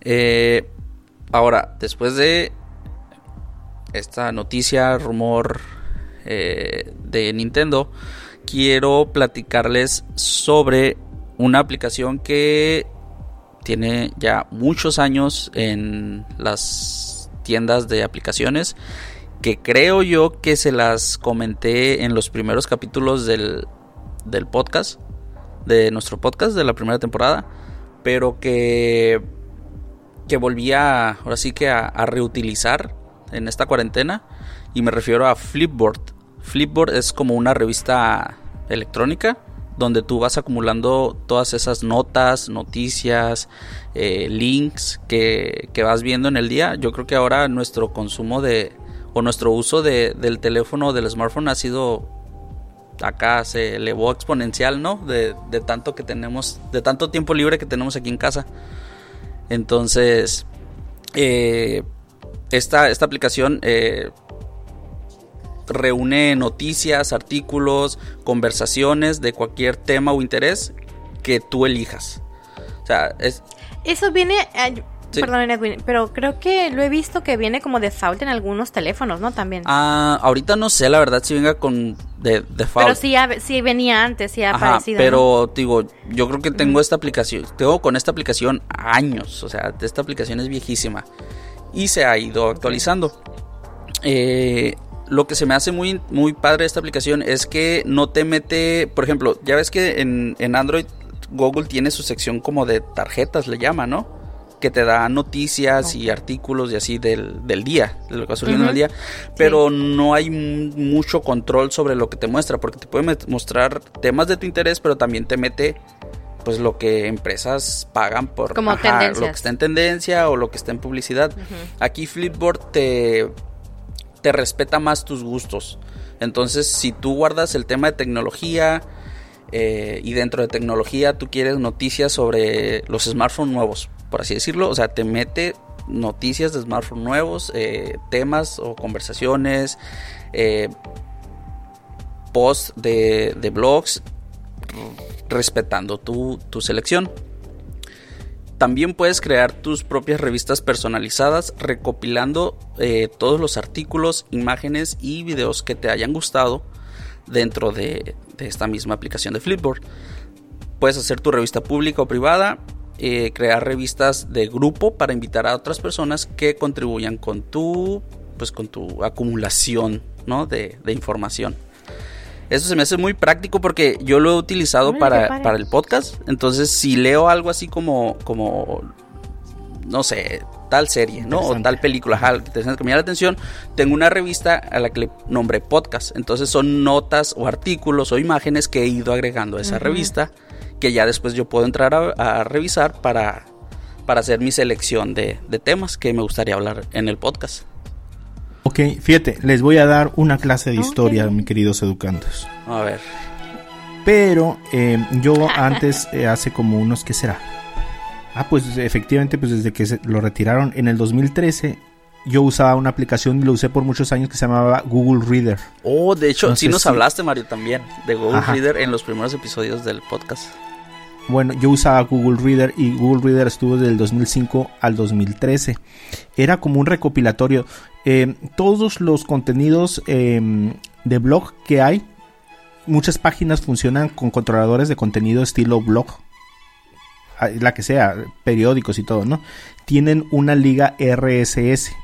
[SPEAKER 2] Eh, ahora, después de esta noticia, rumor eh, de Nintendo, quiero platicarles sobre una aplicación que tiene ya muchos años en las tiendas de aplicaciones que creo yo que se las comenté en los primeros capítulos del, del podcast, de nuestro podcast de la primera temporada, pero que, que volvía ahora sí que a, a reutilizar en esta cuarentena y me refiero a Flipboard. Flipboard es como una revista electrónica donde tú vas acumulando todas esas notas, noticias, eh, links que, vas viendo en el día. Yo creo que ahora nuestro consumo de o nuestro uso de, del teléfono del smartphone ha sido acá se elevó exponencial, ¿no? De, tanto que tenemos, de tanto tiempo libre que tenemos aquí en casa. Entonces, eh, esta, esta aplicación eh, reúne noticias, artículos, conversaciones de cualquier tema o interés que tú elijas. O sea, es...
[SPEAKER 3] Eso viene... Perdón, Edwin, pero creo que lo he visto que viene como default en algunos teléfonos, ¿no? También.
[SPEAKER 2] Ah, ahorita no sé, la verdad, si venga con de, default.
[SPEAKER 3] Pero sí, sí venía antes, sí ha aparecido.
[SPEAKER 2] Pero, digo, yo creo que tengo esta aplicación, tengo con esta aplicación años, o sea, esta aplicación es viejísima y se ha ido actualizando. Eh, lo que se me hace muy, muy padre de esta aplicación es que no te mete, por ejemplo, ya ves que en, Android Google tiene su sección como de tarjetas, le llama, ¿no? Que te da noticias y artículos y así del, día, de lo que va surgiendo en el día. Pero no hay mucho control sobre lo que te muestra, porque te puede mostrar temas de tu interés, pero también te mete pues lo que empresas pagan por
[SPEAKER 3] como
[SPEAKER 2] lo que está en tendencia o lo que está en publicidad. Aquí Flipboard te te respeta más tus gustos. Entonces, si tú guardas el tema de tecnología eh, y dentro de tecnología tú quieres noticias sobre los smartphones nuevos, por así decirlo, o sea, te mete noticias de smartphones nuevos, eh, temas o conversaciones, eh, posts de, de blogs, respetando tu, tu selección. También puedes crear tus propias revistas personalizadas recopilando eh, todos los artículos, imágenes y videos que te hayan gustado dentro de, esta misma aplicación de Flipboard. puedes hacer tu revista pública o privada, eh, crear revistas de grupo para invitar a otras personas que contribuyan con tu, pues con tu acumulación, ¿no? De, de información. Eso se me hace muy práctico porque yo lo he utilizado para, para el podcast. Entonces, si leo algo así como, como no sé, tal serie, ¿no? O tal película, ajá, que te- que me llama la atención, tengo una revista a la que le nombré podcast. Entonces son notas o artículos o imágenes que he ido agregando a esa revista que ya después yo puedo entrar a, a revisar para, para hacer mi selección de, de temas que me gustaría hablar en el podcast.
[SPEAKER 1] Ok, fíjate, les voy a dar una clase de historia, mis queridos educandos.
[SPEAKER 2] A ver.
[SPEAKER 1] Pero eh, yo antes, eh, hace como unos, ¿qué será? Ah, pues efectivamente, pues desde que se lo retiraron en el 2013, yo usaba una aplicación y lo usé por muchos años que se llamaba Google Reader.
[SPEAKER 2] Oh, de hecho,
[SPEAKER 1] No
[SPEAKER 2] sí nos
[SPEAKER 1] si-
[SPEAKER 2] hablaste, Mario, también, de Google
[SPEAKER 1] Ajá.
[SPEAKER 2] Reader en los primeros episodios del podcast.
[SPEAKER 1] Bueno, yo usaba Google Reader y Google Reader estuvo del 2005 al 2013. Era como un recopilatorio. Eh, todos los contenidos eh, de blog que hay, muchas páginas funcionan con controladores de contenido estilo blog. Ah, La que sea, periódicos y todo, ¿no? Tienen una liga RSS.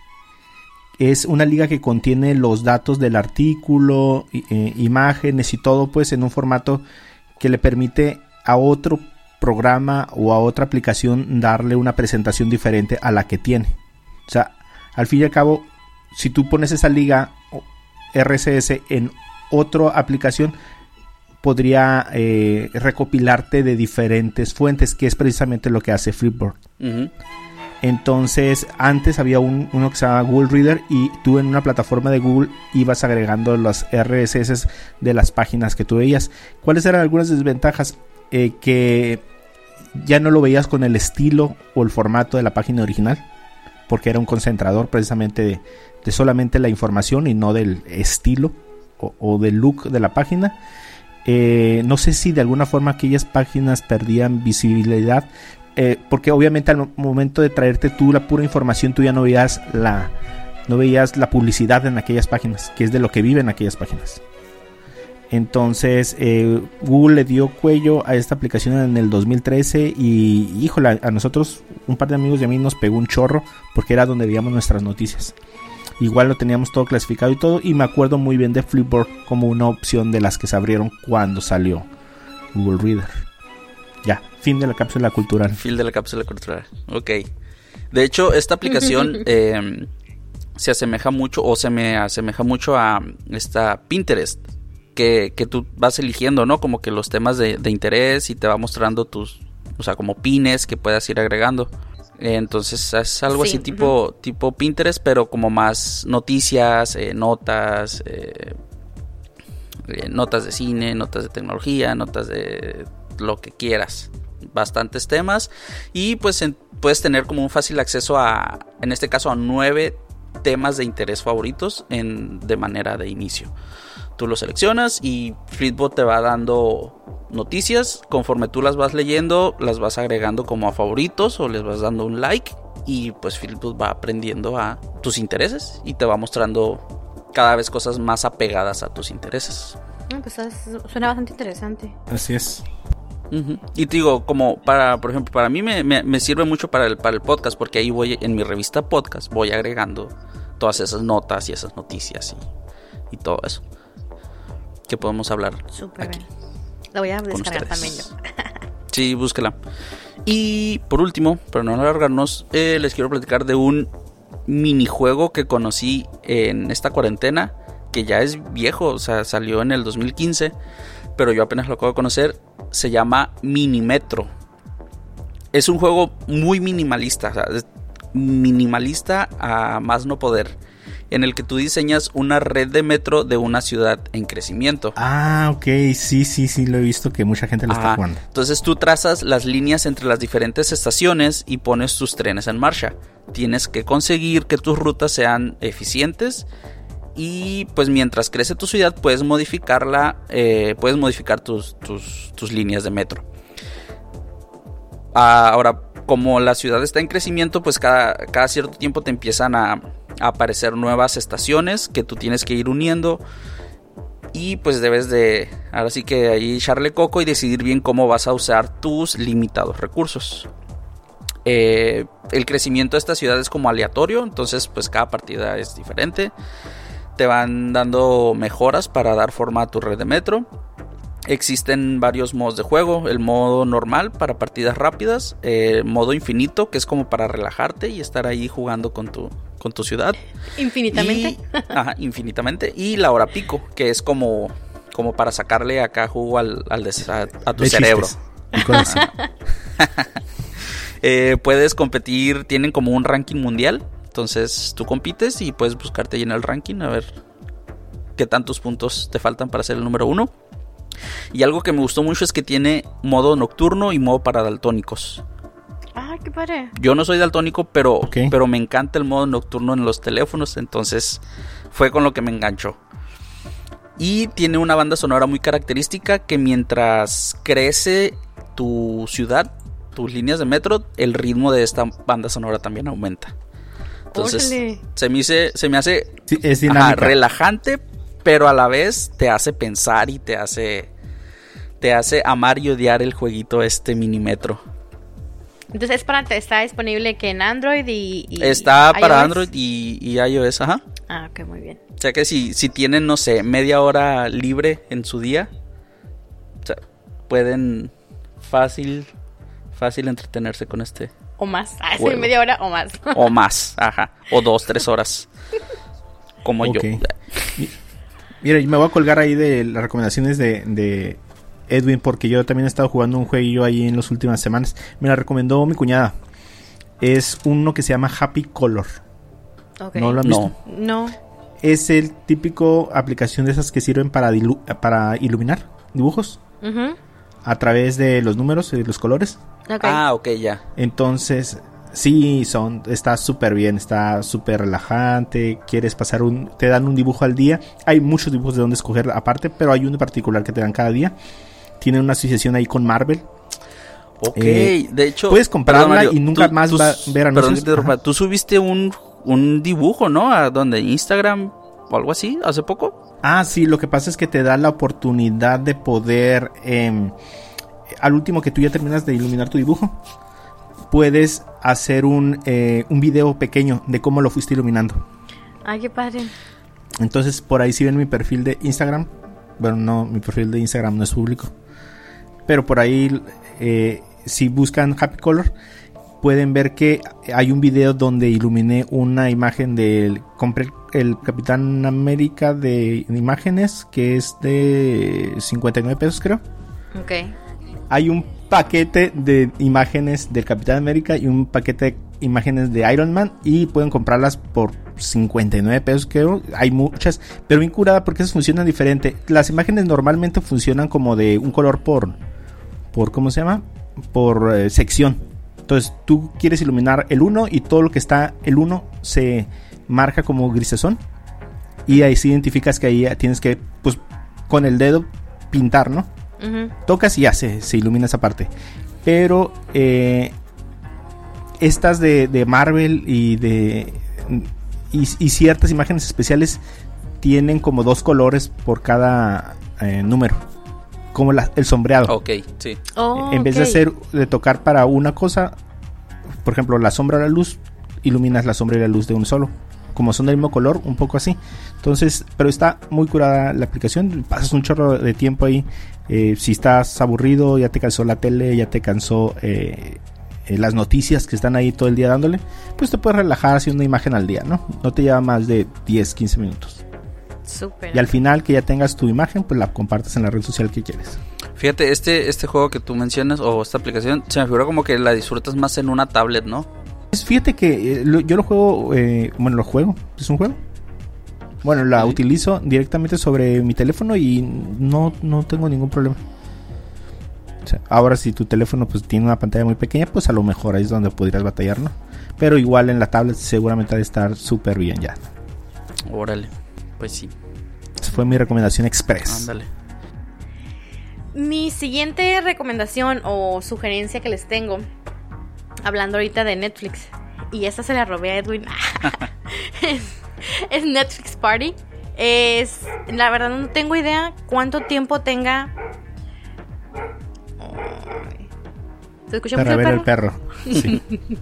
[SPEAKER 1] Es una liga que contiene los datos del artículo, eh, imágenes y todo, pues en un formato que le permite a otro programa o a otra aplicación darle una presentación diferente a la que tiene. O sea, al fin y al cabo, si tú pones esa liga RSS en otra aplicación, podría eh, recopilarte de diferentes fuentes, que es precisamente lo que hace Flipboard. Entonces, antes había un- uno que se llama Google Reader y tú en una plataforma de Google ibas agregando los RSS de las páginas que tú veías. ¿Cuáles eran algunas desventajas? Eh, que ya no lo veías con el estilo o el formato de la página original, porque era un concentrador precisamente de, solamente la información y no del estilo o, del look de la página. Eh, no sé si de alguna forma aquellas páginas perdían visibilidad, eh, porque obviamente al mo- momento de traerte tú la pura información, tú ya no veías la, no veías la publicidad en aquellas páginas, que es de lo que viven aquellas páginas. Entonces eh, Google le dio cuello a esta aplicación en el 2013 y híjole, a nosotros un par de amigos y a mí nos pegó un chorro porque era donde veíamos nuestras noticias. Igual lo teníamos todo clasificado y todo y me acuerdo muy bien de Flipboard como una opción de las que se abrieron cuando salió Google Reader. Ya, fin de la cápsula cultural.
[SPEAKER 2] Fin de la cápsula cultural. Ok. De hecho, esta aplicación eh, se asemeja mucho o se me asemeja mucho a esta Pinterest. Que, que tú vas eligiendo, ¿no? Como que los temas de, de interés y te va mostrando tus, o sea, como pines que puedas ir agregando. Entonces es algo
[SPEAKER 3] Sí,
[SPEAKER 2] así tipo, tipo Pinterest, pero como más noticias, eh, notas, eh, eh, notas de cine, notas de tecnología, notas de lo que quieras. Bastantes temas. Y pues en- puedes tener como un fácil acceso a, en este caso, a nueve temas de interés favoritos en, de manera de inicio. Tú los seleccionas y Flipboard te va dando noticias. Conforme tú las vas leyendo, las vas agregando como a favoritos o les vas dando un like. Y pues Flipboard va aprendiendo a tus intereses y te va mostrando cada vez cosas más apegadas a tus intereses.
[SPEAKER 3] Ah, pues es- suena bastante interesante.
[SPEAKER 1] Así es.
[SPEAKER 2] Y te digo, como para, por ejemplo, para mí me, me- me sirve mucho para el, para el podcast, porque ahí voy, en mi revista podcast, voy agregando todas esas notas y esas noticias y, y todo eso. Que podemos hablar
[SPEAKER 3] Súper
[SPEAKER 2] aquí.
[SPEAKER 3] bien. La voy a descargar también yo.
[SPEAKER 2] Sí, búsquela. Y por último, para no alargarnos, eh, les quiero platicar de un minijuego que conocí en esta cuarentena, que ya es viejo, o sea, salió en el 2015, pero yo apenas lo acabo de conocer. Se llama Minimetro. Es un juego muy minimalista, o sea, minimalista a más no poder, en el que tú diseñas una red de metro de una ciudad en crecimiento.
[SPEAKER 1] Ah, ok, sí, sí, sí, lo he visto que mucha gente lo está jugando.
[SPEAKER 2] Entonces tú trazas las líneas entre las diferentes estaciones y pones tus trenes en marcha. Tienes que conseguir que tus rutas sean eficientes y pues mientras crece tu ciudad puedes modificarla, eh, puedes modificar tus, tus, tus líneas de metro. Ah, Ahora, como la ciudad está en crecimiento, pues cada, cada cierto tiempo te empiezan a, a aparecer nuevas estaciones que tú tienes que ir uniendo Y pues debes de, ahora sí que ahí echarle coco y decidir bien cómo vas a usar tus limitados recursos. Eh, el crecimiento de esta ciudad es como aleatorio, entonces pues cada partida es diferente. Te van dando mejoras para dar forma a tu red de metro. Existen varios modos de juego. El modo normal para partidas rápidas. El modo infinito, que es como para relajarte y estar ahí jugando con tu, con tu ciudad.
[SPEAKER 3] Infinitamente.
[SPEAKER 2] Y, ajá, infinitamente. Y la hora pico, que es como, como para sacarle acá jugo al, al des- a, a tu cerebro. Eh, puedes competir, tienen como un ranking mundial. Entonces tú compites y puedes buscarte ahí en el ranking a ver qué tantos puntos te faltan para ser el número uno. Y algo que me gustó mucho es que tiene modo nocturno y modo para daltónicos.
[SPEAKER 3] Ay, qué padre.
[SPEAKER 2] Yo no soy daltónico, pero,
[SPEAKER 1] Ok.
[SPEAKER 2] pero me encanta el modo nocturno en los teléfonos, entonces fue con lo que me enganchó. Y tiene una banda sonora muy característica que mientras crece tu ciudad, tus líneas de metro, el ritmo de esta banda sonora también aumenta. Entonces
[SPEAKER 3] Órale.
[SPEAKER 2] se me, hice- se me hace
[SPEAKER 1] Sí, es
[SPEAKER 2] ajá, relajante, pero a la vez te hace pensar y te hace te hace amar y odiar el jueguito este minimetro.
[SPEAKER 3] Entonces es para está disponible que en Android y, y
[SPEAKER 2] Está para? Android y, y iOS, ajá.
[SPEAKER 3] Ah, ok, muy bien.
[SPEAKER 2] O sea que si, si tienen, no sé, media hora libre en su día, o sea, pueden fácil, fácil entretenerse con este.
[SPEAKER 3] O más. Ah, sí, media hora o más.
[SPEAKER 2] O más, ajá. O dos, tres horas. Como yo.
[SPEAKER 1] Mira, me voy a colgar ahí de las recomendaciones de, de Edwin porque yo también he estado jugando un jueguillo ahí en las últimas semanas. Me la recomendó mi cuñada. Es uno que se llama Happy Color. ¿No lo han visto?
[SPEAKER 2] No.
[SPEAKER 3] No.
[SPEAKER 1] Es el típico aplicación de esas que sirven para, dilu- para iluminar dibujos
[SPEAKER 3] Ujú.
[SPEAKER 1] a través de los números y los colores.
[SPEAKER 2] Ah, ok, ya.
[SPEAKER 1] Entonces, sí, son, está súper bien, está súper relajante. Quieres pasar un, te dan un dibujo al día. Hay muchos dibujos de donde escoger aparte, pero hay uno particular que te dan cada día. Tiene una asociación ahí con Marvel.
[SPEAKER 2] Ok,
[SPEAKER 1] Eh,
[SPEAKER 2] de hecho.
[SPEAKER 1] puedes comprarla
[SPEAKER 2] perdón, Mario,
[SPEAKER 1] y nunca más va a ver
[SPEAKER 2] Perdón
[SPEAKER 1] anuncios.
[SPEAKER 2] que te. Tú subiste un, un dibujo, ¿no? A donde Instagram o algo así, hace poco.
[SPEAKER 1] Ah, sí, lo que pasa es que te da la oportunidad de poder, em, al último que tú ya terminas de iluminar tu dibujo, puedes hacer un, eh, un video pequeño de cómo lo fuiste iluminando.
[SPEAKER 3] Ay, qué padre.
[SPEAKER 1] Entonces, por ahí si ven mi perfil de Instagram, bueno, no, mi perfil de Instagram no es público, pero por ahí, eh, si buscan Happy Color, pueden ver que hay un video donde iluminé una imagen del. Compré el Capitán América de imágenes, que es de 59 pesos, creo.
[SPEAKER 3] Ok.
[SPEAKER 1] Hay un paquete de imágenes del Capitán América y un paquete de imágenes de Iron Man y pueden comprarlas por 59 pesos creo. Hay muchas, pero bien curada porque esas funcionan diferente. Las imágenes normalmente funcionan como de un color por por ¿cómo se llama? Por eh, sección. Entonces tú quieres iluminar el 1 y todo lo que está el 1 se marca como grisesón y ahí sí identificas que ahí tienes que pues con el dedo pintar, ¿no? Tocas y ya se, se ilumina esa parte. Pero eh, estas de, de Marvel y de y, y ciertas imágenes especiales tienen como dos colores por cada eh, número, como la- el sombreado.
[SPEAKER 2] Ok, sí.
[SPEAKER 3] Oh,
[SPEAKER 1] en vez de hacer de tocar para una cosa, por ejemplo, la sombra o la luz, iluminas la sombra y la luz de un solo. Como son del mismo color, un poco así. Entonces, pero está muy curada la aplicación. Pasas un chorro de tiempo ahí. Eh, si estás aburrido, ya te cansó la tele, ya te cansó eh, eh, las noticias que están ahí todo el día dándole, pues te puedes relajar haciendo una imagen al día, ¿no? No te lleva más de 10, 15 minutos.
[SPEAKER 3] Súper.
[SPEAKER 1] Y al final que ya tengas tu imagen, pues la compartes en la red social que quieres.
[SPEAKER 2] Fíjate, este, este juego que tú mencionas, o esta aplicación, se me figura como que la disfrutas más en una tablet, ¿no?
[SPEAKER 1] Fíjate que eh, lo- yo lo juego, eh, bueno, lo juego, es un juego. Bueno, la
[SPEAKER 2] Sí.
[SPEAKER 1] utilizo directamente sobre mi teléfono y no, no tengo ningún problema. O sea, ahora si tu teléfono pues tiene una pantalla muy pequeña, pues a lo mejor ahí es donde podrías batallar, ¿no? Pero igual en la tablet seguramente ha de estar súper bien ya.
[SPEAKER 2] Órale, pues sí,
[SPEAKER 1] Esa fue mi recomendación express.
[SPEAKER 2] ándale.
[SPEAKER 3] Mi siguiente recomendación o sugerencia que les tengo, hablando ahorita de Netflix, y esta se la robé a Edwin, es, es Netflix Party. Es, la verdad no tengo idea cuánto tiempo tenga. ¿Se escucha
[SPEAKER 1] Para
[SPEAKER 3] mucho
[SPEAKER 1] ver
[SPEAKER 3] el
[SPEAKER 1] el
[SPEAKER 3] perro?
[SPEAKER 1] perro. Sí.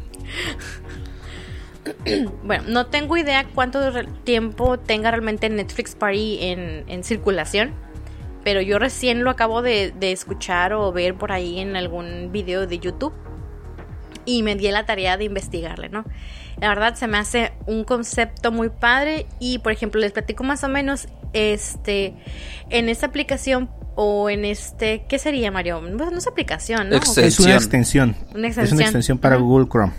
[SPEAKER 3] Bueno, no tengo idea cuánto tiempo tenga realmente Netflix Party en, en circulación. Pero yo recién lo acabo de, de escuchar o ver por ahí en algún video de YouTube. Y me di la tarea de investigarle, ¿no? La verdad se me hace un concepto muy padre. Y por ejemplo, les platico más o menos. Este. En esta aplicación. O en este. ¿Qué sería, Mario? No, no es aplicación, ¿no?
[SPEAKER 1] Es una
[SPEAKER 2] Extensión.
[SPEAKER 1] extensión.
[SPEAKER 3] Una
[SPEAKER 1] Es
[SPEAKER 3] extensión.
[SPEAKER 1] una extensión para. Google Chrome.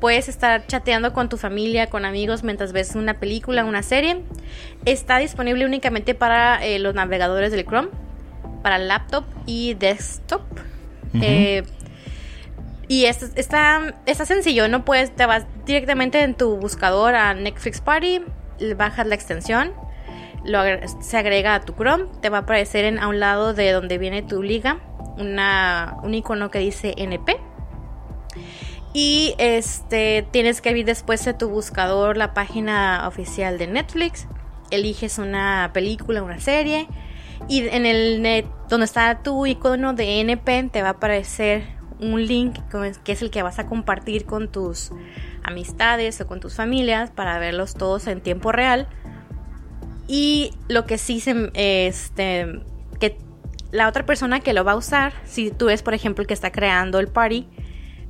[SPEAKER 3] Puedes estar chateando con tu familia, con amigos mientras ves una película, una serie. Está disponible únicamente para eh, los navegadores del Chrome, para laptop y desktop. Eh, y es- está, está sencillo, no puedes, te vas directamente en tu buscador a Netflix Party, bajas la extensión, lo agre- se agrega a tu Chrome, te va a aparecer en, a un lado de donde viene tu liga una, un icono que dice NP. Y este tienes que abrir después de tu buscador la página oficial de Netflix. Eliges una película, una serie. Y en el net, donde está tu icono de NP, te va a aparecer un link que es el que vas a compartir con tus amistades o con tus familias para verlos todos en tiempo real. Y lo que sí se este que la otra persona que lo va a usar, si tú eres por ejemplo el que está creando el party,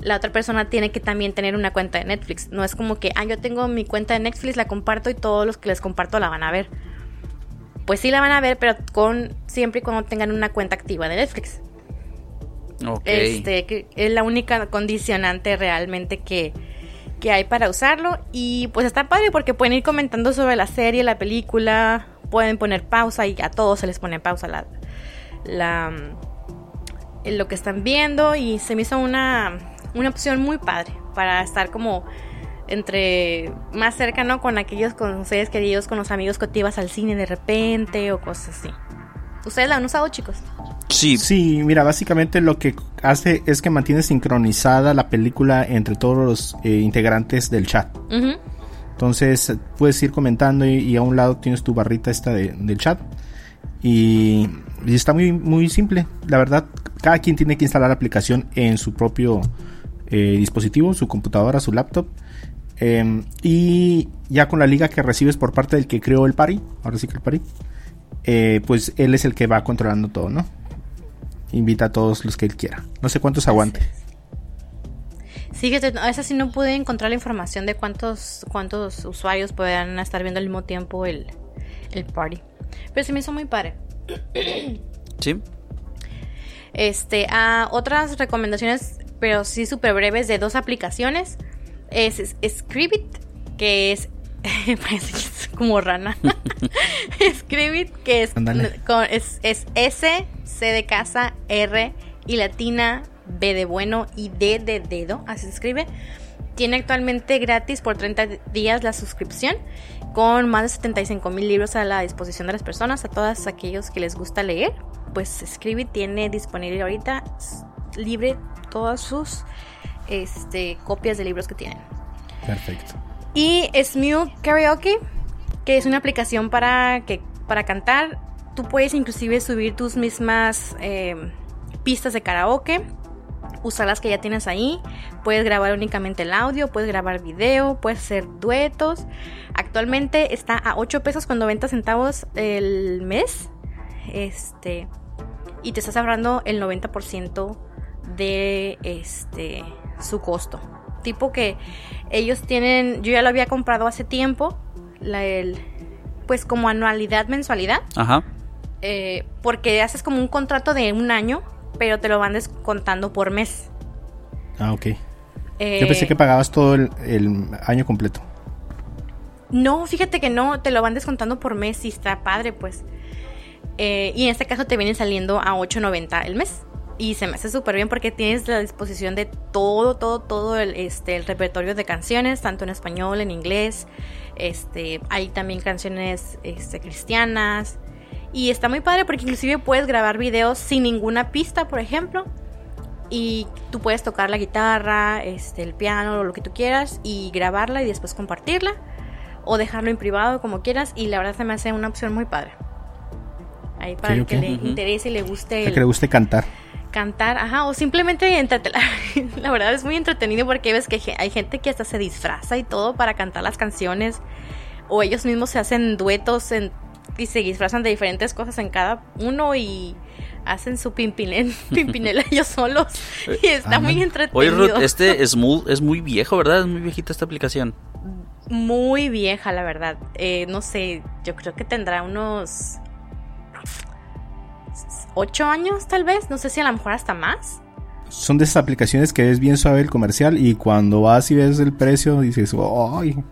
[SPEAKER 3] la otra persona tiene que también tener una cuenta de Netflix. No es como que, ah, yo tengo mi cuenta de Netflix, la comparto y todos los que les comparto la van a ver. Pues sí la van a ver, pero con siempre y cuando tengan una cuenta activa de Netflix.
[SPEAKER 2] Ok.
[SPEAKER 3] Este, que es la única condicionante realmente que, que hay para usarlo. Y pues está padre porque pueden ir comentando sobre la serie, la película, pueden poner pausa y a todos se les pone pausa la, la lo que están viendo. Y se me hizo una, una opción muy padre para estar como entre más cercano con aquellos con ustedes queridos, con los amigos que te ibas al cine de repente o cosas así. ¿Ustedes la han usado, chicos?
[SPEAKER 2] Sí,
[SPEAKER 1] Sí, mira, básicamente lo que hace es que mantiene sincronizada la película entre todos los eh, integrantes del chat. Entonces puedes ir comentando y, y a un lado tienes tu barrita esta de- del chat. Y, y está muy, muy simple. La verdad, cada quien tiene que instalar la aplicación en su propio eh, dispositivo, su computadora, su laptop. Em, y ya con la liga que recibes por parte del que creó el party, ahora sí que el party, eh, pues él es el que va controlando todo, ¿no? Invita a todos los que él quiera. No sé cuántos aguante.
[SPEAKER 3] Sí, fíjate, no, esa sí no pude encontrar la información de cuántos, cuántos usuarios puedan estar viendo al mismo tiempo el, el party. Pero se me hizo muy padre.
[SPEAKER 2] sí.
[SPEAKER 3] Este, a otras recomendaciones, pero sí súper breves, de dos aplicaciones. Es, es Scribit, que es. parece que es como rana. Scribit, que es, con- es, es S, C de casa, R y latina, B de bueno y D de dedo, así se escribe. Tiene actualmente gratis por 30 días la suscripción, con más de 75 mil libros a la disposición de las personas, a todos aquellos que les gusta leer. Pues Scribit tiene disponible ahorita libre todas sus este, copias de libros que tienen.
[SPEAKER 1] Perfecto.
[SPEAKER 3] Y Smule Karaoke, que es una aplicación para, que, para cantar. Tú puedes inclusive subir tus mismas eh, pistas de karaoke, usar las que ya tienes ahí. Puedes grabar únicamente el audio, puedes grabar video, puedes hacer duetos. Actualmente está a 8 pesos con 90 centavos el mes. Este. Y te estás ahorrando el 90% de este su costo. Tipo que ellos tienen, yo ya lo había comprado hace tiempo, la, el, pues como anualidad, mensualidad,
[SPEAKER 2] Ajá.
[SPEAKER 3] eh, porque haces como un contrato de un año, pero te lo van descontando por mes.
[SPEAKER 1] Ah, ok.
[SPEAKER 3] Eh,
[SPEAKER 1] Yo pensé que pagabas todo el, el año completo.
[SPEAKER 3] No, fíjate que no, te lo van descontando por mes y está padre, pues. Eh, y en este caso te viene saliendo a 8.90 el mes. Y se me hace súper bien porque tienes la disposición de todo, todo, todo el, este, el repertorio de canciones, tanto en español, en inglés. Este, hay también canciones este, cristianas. Y está muy padre porque inclusive puedes grabar videos sin ninguna pista, por ejemplo. Y tú puedes tocar la guitarra, este, el piano, o lo que tú quieras, y grabarla y después compartirla. o dejarlo en privado, como quieras. Y la verdad se me hace una opción muy padre. Ahí para el que le interese y le guste.
[SPEAKER 1] El... que le guste cantar.
[SPEAKER 3] Cantar, ajá, o simplemente la verdad es muy entretenido porque ves que hay gente que hasta se disfraza y todo para cantar las canciones. O ellos mismos se hacen duetos y se disfrazan de diferentes cosas en cada uno y hacen su pimpinela, pimpinela ellos solos. Y está muy entretenido. Oye,
[SPEAKER 2] Ruth, este es muy, es muy viejo, ¿verdad? Es muy viejita esta aplicación.
[SPEAKER 3] Muy vieja, la verdad. Eh, no sé, yo creo que tendrá unos ocho años tal vez, no sé si a lo mejor hasta más.
[SPEAKER 1] Son de esas aplicaciones que ves bien suave el comercial y cuando vas y ves el precio dices, ¡ay!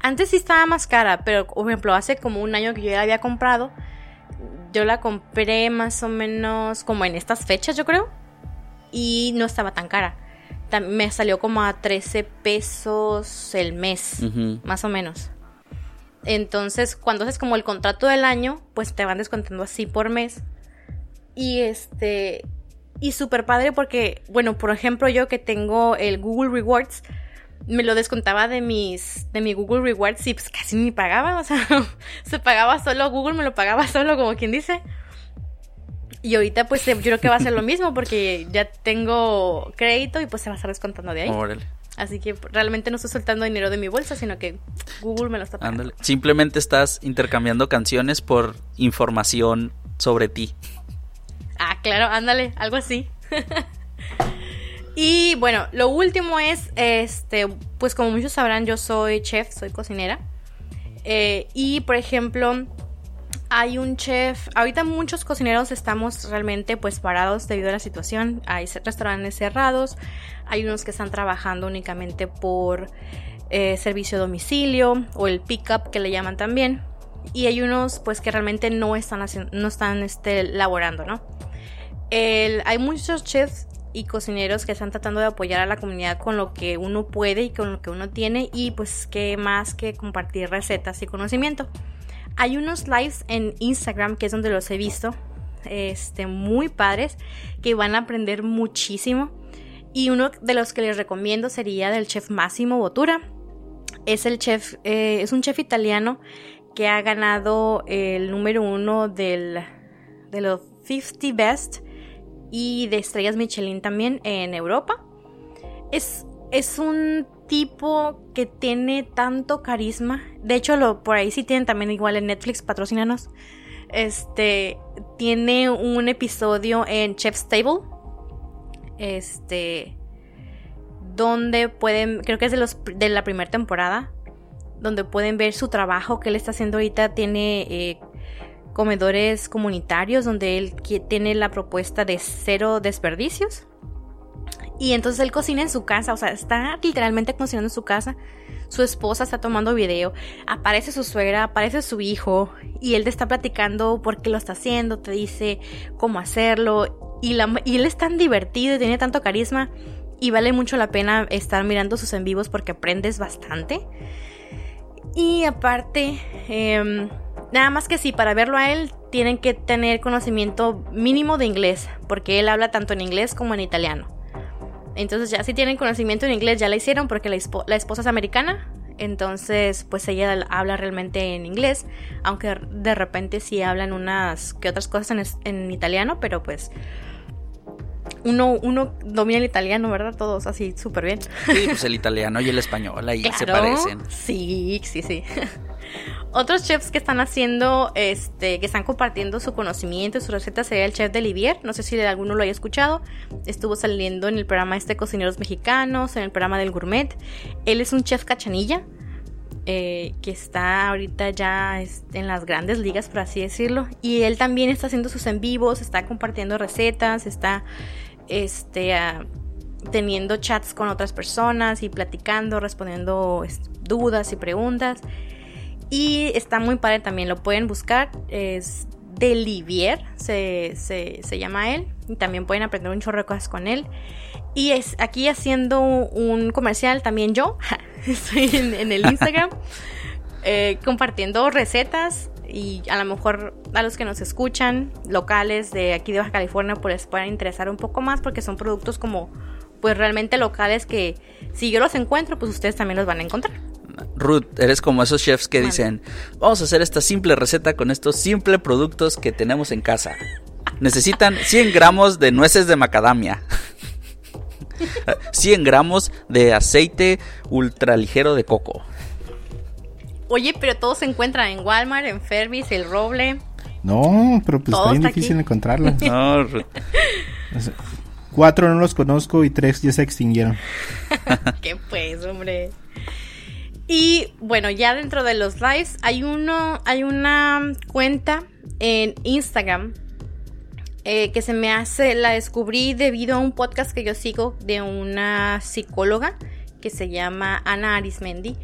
[SPEAKER 3] Antes sí estaba más cara, pero por ejemplo hace como un año que yo ya la había comprado, yo la compré más o menos como en estas fechas yo creo y no estaba tan cara. Me salió como a 13 pesos el mes, más o menos. Entonces, cuando haces como el contrato del año, pues te van descontando así por mes. Y este. Y súper padre porque, bueno, por ejemplo, yo que tengo el Google Rewards, me lo descontaba de mis. de mi Google Rewards y pues casi ni pagaba. O sea, se pagaba solo, Google me lo pagaba solo, como quien dice. Y ahorita pues yo creo que va a ser lo mismo porque ya tengo crédito y pues se va a estar descontando de ahí. Órale. Así que realmente no estoy soltando dinero de mi bolsa, sino que Google me lo está pagando. Ándale.
[SPEAKER 2] Simplemente estás intercambiando canciones por información sobre ti.
[SPEAKER 3] Ah, claro, ándale, algo así. y bueno, lo último es, este, pues como muchos sabrán, yo soy chef, soy cocinera. Eh, y por ejemplo, hay un chef, ahorita muchos cocineros estamos realmente pues parados debido a la situación, hay restaurantes cerrados, hay unos que están trabajando únicamente por eh, servicio a domicilio o el pick-up que le llaman también, y hay unos pues que realmente no están, haciendo, no están este, laborando, ¿no? Hay muchos chefs y cocineros que están tratando de apoyar a la comunidad con lo que uno puede y con lo que uno tiene y pues qué más que compartir recetas y conocimiento. Hay unos lives en Instagram que es donde los he visto, este, muy padres, que van a aprender muchísimo. Y uno de los que les recomiendo sería del chef Massimo Bottura. Es el chef, eh, es un chef italiano que ha ganado el número uno del, de los 50 Best y de estrellas Michelin también en Europa. Es, es un tipo que tiene tanto carisma. De hecho, lo, por ahí sí tienen también igual en Netflix, patrocinanos. Este tiene un episodio en Chef's Table. Este. Donde pueden. Creo que es de los de la primera temporada. Donde pueden ver su trabajo que él está haciendo ahorita. Tiene eh, comedores comunitarios. Donde él tiene la propuesta de cero desperdicios. Y entonces él cocina en su casa, o sea, está literalmente cocinando en su casa. Su esposa está tomando video, aparece su suegra, aparece su hijo y él te está platicando por qué lo está haciendo, te dice cómo hacerlo y, él es tan divertido y tiene tanto carisma y vale mucho la pena estar mirando sus en vivos porque aprendes bastante. Y aparte, em, nada más que sí, para verlo a él tienen que tener conocimiento mínimo de inglés, porque él habla tanto en inglés como en italiano. Entonces ya si tienen conocimiento en inglés ya la hicieron porque la, esposa es americana. Entonces pues ella habla realmente en inglés. Aunque de repente sí hablan unas que otras cosas en, italiano. Pero pues uno, uno domina el italiano, ¿verdad? Todos así súper bien.
[SPEAKER 2] Sí, pues el italiano y el español ahí se parecen.
[SPEAKER 3] Sí, sí, sí. Otros chefs que están haciendo, este, que están compartiendo su conocimiento y sus recetas sería el chef de Livier. No sé si alguno lo haya escuchado. Estuvo saliendo en el programa este Cocineros Mexicanos, en el programa del Gourmet. Él es un chef cachanilla. Eh, que está ahorita ya en las grandes ligas, por así decirlo. Y él también está haciendo sus en vivos, está compartiendo recetas, está este, teniendo chats con otras personas y platicando, respondiendo dudas y preguntas. Y está muy padre también, lo pueden buscar. Es Delivier, se, se, llama él. Y también pueden aprender un chorro de cosas con él. Y es aquí haciendo un comercial también yo. Estoy en, el Instagram. Eh, compartiendo recetas. Y a lo mejor a los que nos escuchan, locales de aquí de Baja California, pues les pueden interesar un poco más porque son productos como pues realmente locales que si yo los encuentro, pues ustedes también los van a encontrar.
[SPEAKER 2] Ruth, eres como esos chefs que dicen, vamos a hacer esta simple receta con estos simples productos que tenemos en casa. Necesitan 100 gramos de nueces de macadamia. 100 gramos de aceite ultraligero de coco.
[SPEAKER 3] Oye, pero todo se encuentra en Walmart, en Fervis, El Roble.
[SPEAKER 1] No, pero pues está bien difícil encontrarlas. No, Cuatro no los conozco y tres ya se extinguieron.
[SPEAKER 3] ¿Qué pues, hombre? Y bueno, ya dentro de los lives hay uno, hay una cuenta en Instagram eh, que se me hace, la descubrí debido a un podcast que yo sigo de una psicóloga que se llama Ana Arismendi.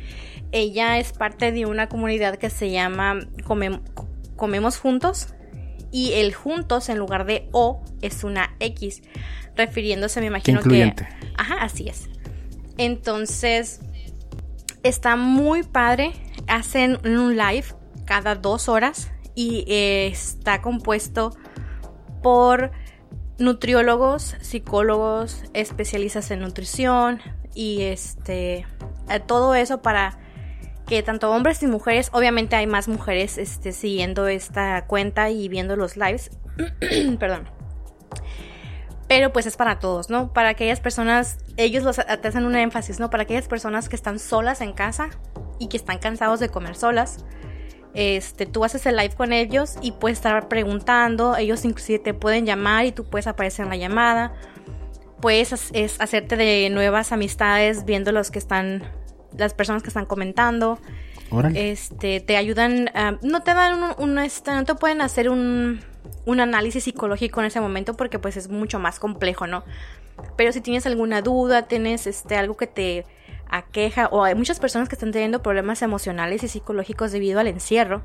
[SPEAKER 3] Ella es parte de una comunidad que se llama Comemos Juntos y el juntos en lugar de O es una X, refiriéndose, me imagino que... Ajá, así es. Entonces, está muy padre. Hacen un live cada dos horas y eh, está compuesto por nutriólogos, psicólogos, especialistas en nutrición y este eh, todo eso para que tanto hombres y mujeres, obviamente hay más mujeres este, siguiendo esta cuenta y viendo los lives, perdón. Pero pues es para todos, ¿no? Para aquellas personas, ellos los, hacen un énfasis, ¿no? Para aquellas personas que están solas en casa y que están cansados de comer solas. Este, tú haces el live con ellos y puedes estar preguntando, ellos inclusive te pueden llamar y tú puedes aparecer en la llamada. Puedes es hacerte de nuevas amistades viendo los que están las personas que están comentando. Este, te ayudan, no te dan un, este, no te pueden hacer un, un análisis psicológico en ese momento porque pues es mucho más complejo, ¿no? Pero si tienes alguna duda, tienes este algo que te aqueja o hay muchas personas que están teniendo problemas emocionales y psicológicos debido al encierro,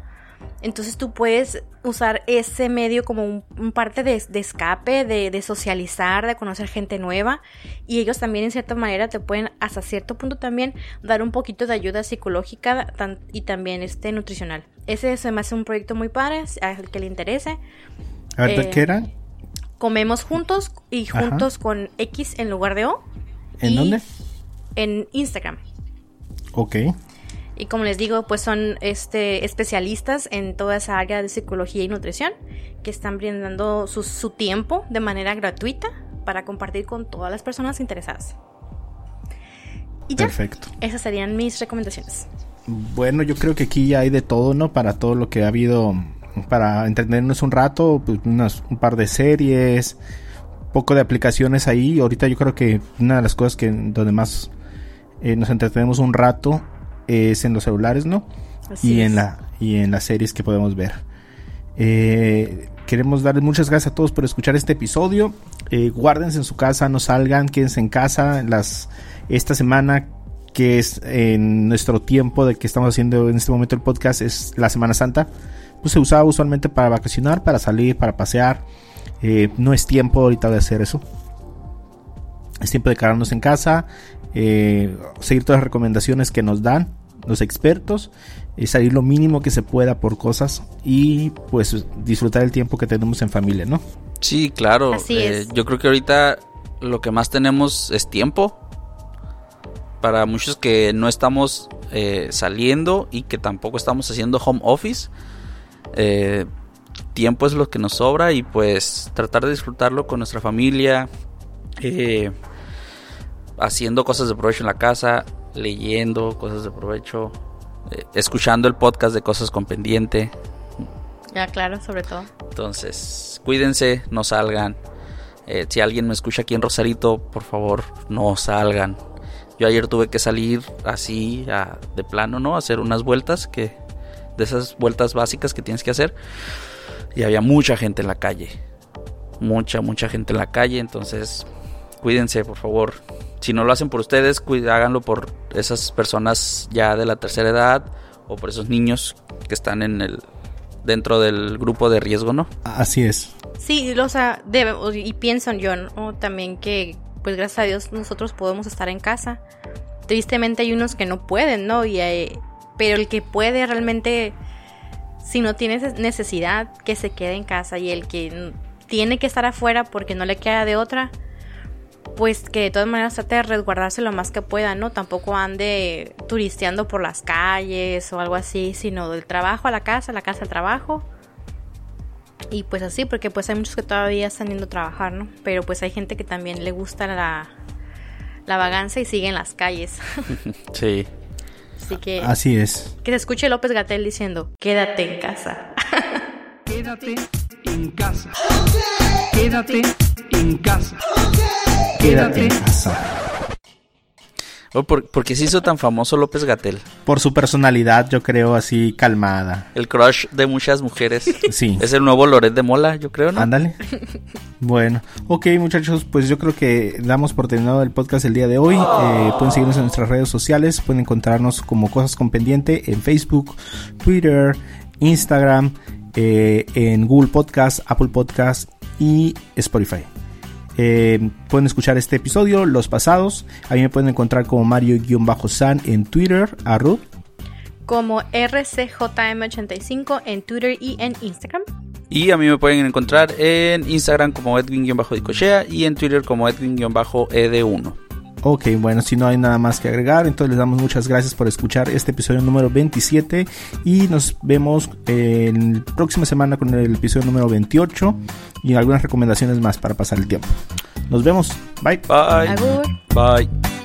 [SPEAKER 3] entonces tú puedes usar ese medio como un, parte de, escape, de, socializar, de conocer gente nueva. Y ellos también en cierta manera te pueden hasta cierto punto también dar un poquito de ayuda psicológica y también este nutricional. Ese se me hace un proyecto muy padre, al que le interese.
[SPEAKER 1] A ver, ¿qué era?
[SPEAKER 3] Comemos juntos y juntos con X en lugar de O.
[SPEAKER 1] ¿En dónde?
[SPEAKER 3] En Instagram.
[SPEAKER 1] Ok.
[SPEAKER 3] Y como les digo, pues son este, especialistas en toda esa área de psicología y nutrición que están brindando su, tiempo de manera gratuita para compartir con todas las personas interesadas. Y ya, Perfecto. Esas serían mis recomendaciones.
[SPEAKER 1] Bueno, yo creo que aquí ya hay de todo, ¿no? Para todo lo que ha habido, para entretenernos un rato, pues un par de series, poco de aplicaciones ahí. Ahorita yo creo que una de las cosas que donde más eh, nos entretenemos un rato es en los celulares, ¿no? y en la y en las series que podemos ver. Eh, queremos darles muchas gracias a todos por escuchar este episodio. Eh, guárdense en su casa, no salgan, quédense en casa. Las esta semana que es en nuestro tiempo de que estamos haciendo en este momento el podcast es la Semana Santa. Pues se usaba usualmente para vacacionar, para salir, para pasear. Eh, no es tiempo ahorita de hacer eso. Es tiempo de quedarnos en casa, eh, seguir todas las recomendaciones que nos dan los expertos, y salir lo mínimo que se pueda por cosas y pues disfrutar el tiempo que tenemos en familia, ¿no?
[SPEAKER 2] Sí, claro. Eh, yo creo que ahorita lo que más tenemos es tiempo. Para muchos que no estamos eh, saliendo y que tampoco estamos haciendo home office, tiempo es lo que nos sobra y pues tratar de disfrutarlo con nuestra familia. Eh, haciendo cosas de provecho en la casa, leyendo cosas de provecho, eh, escuchando el podcast de cosas con pendiente.
[SPEAKER 3] Ya, claro, sobre todo.
[SPEAKER 2] Entonces, cuídense, no salgan. Eh, si alguien me escucha aquí en Rosarito, por favor, no salgan. Yo ayer tuve que salir así de plano, ¿no? hacer unas vueltas que de esas vueltas básicas que tienes que hacer. Y había mucha gente en la calle. Mucha, mucha gente en la calle. Entonces, cuídense, por favor si no lo hacen por ustedes, háganlo por esas personas ya de la tercera edad o por esos niños que están en el dentro del grupo de riesgo, ¿no?
[SPEAKER 1] Así es.
[SPEAKER 3] Sí, o sea, debe, y pienso yo ¿no? también que, pues gracias a Dios nosotros podemos estar en casa. Tristemente hay unos que no pueden, ¿no? Y pero el que puede realmente, si no tiene necesidad, que se quede en casa y el que tiene que estar afuera porque no le queda de otra, pues que de todas maneras trate de resguardarse lo más que pueda, ¿no? Tampoco ande turisteando por las calles o algo así, sino del trabajo a la casa, la casa al trabajo. Y pues así, porque pues hay muchos que todavía están yendo a trabajar, ¿no? Pero pues hay gente que también le gusta la, la vagancia y sigue en las calles.
[SPEAKER 2] sí.
[SPEAKER 3] Así que...
[SPEAKER 1] Así es.
[SPEAKER 3] Que se escuche López Gatel diciendo, quédate en casa.
[SPEAKER 4] Quédate en casa. Quédate en casa.
[SPEAKER 1] Quédate en casa.
[SPEAKER 2] Oh, ¿Por, qué se hizo tan famoso López Gatel?
[SPEAKER 1] Por su personalidad, yo creo, así calmada.
[SPEAKER 2] El crush de muchas mujeres.
[SPEAKER 1] Sí.
[SPEAKER 2] Es el nuevo Loret de Mola, yo creo, ¿no?
[SPEAKER 1] Ándale. Bueno, ok muchachos, pues yo creo que damos por terminado el podcast el día de hoy. Eh, pueden seguirnos en nuestras redes sociales, pueden encontrarnos como Cosas con Pendiente en Facebook, Twitter, Instagram, eh, en Google Podcast, Apple Podcast y Spotify. Eh, pueden escuchar este episodio, los pasados. A mí me pueden encontrar como Mario-San en Twitter, a Ruth.
[SPEAKER 3] Como RCJM85 en Twitter y en Instagram.
[SPEAKER 2] Y a mí me pueden encontrar en Instagram como Edwin-Dicochea y en Twitter como Edwin-Ed1.
[SPEAKER 1] Ok, bueno, si no hay nada más que agregar, entonces les damos muchas gracias por escuchar este episodio número 27 y nos vemos en la próxima semana con el episodio número 28 y algunas recomendaciones más para pasar el tiempo. Nos vemos. Bye.
[SPEAKER 2] Bye. Bye.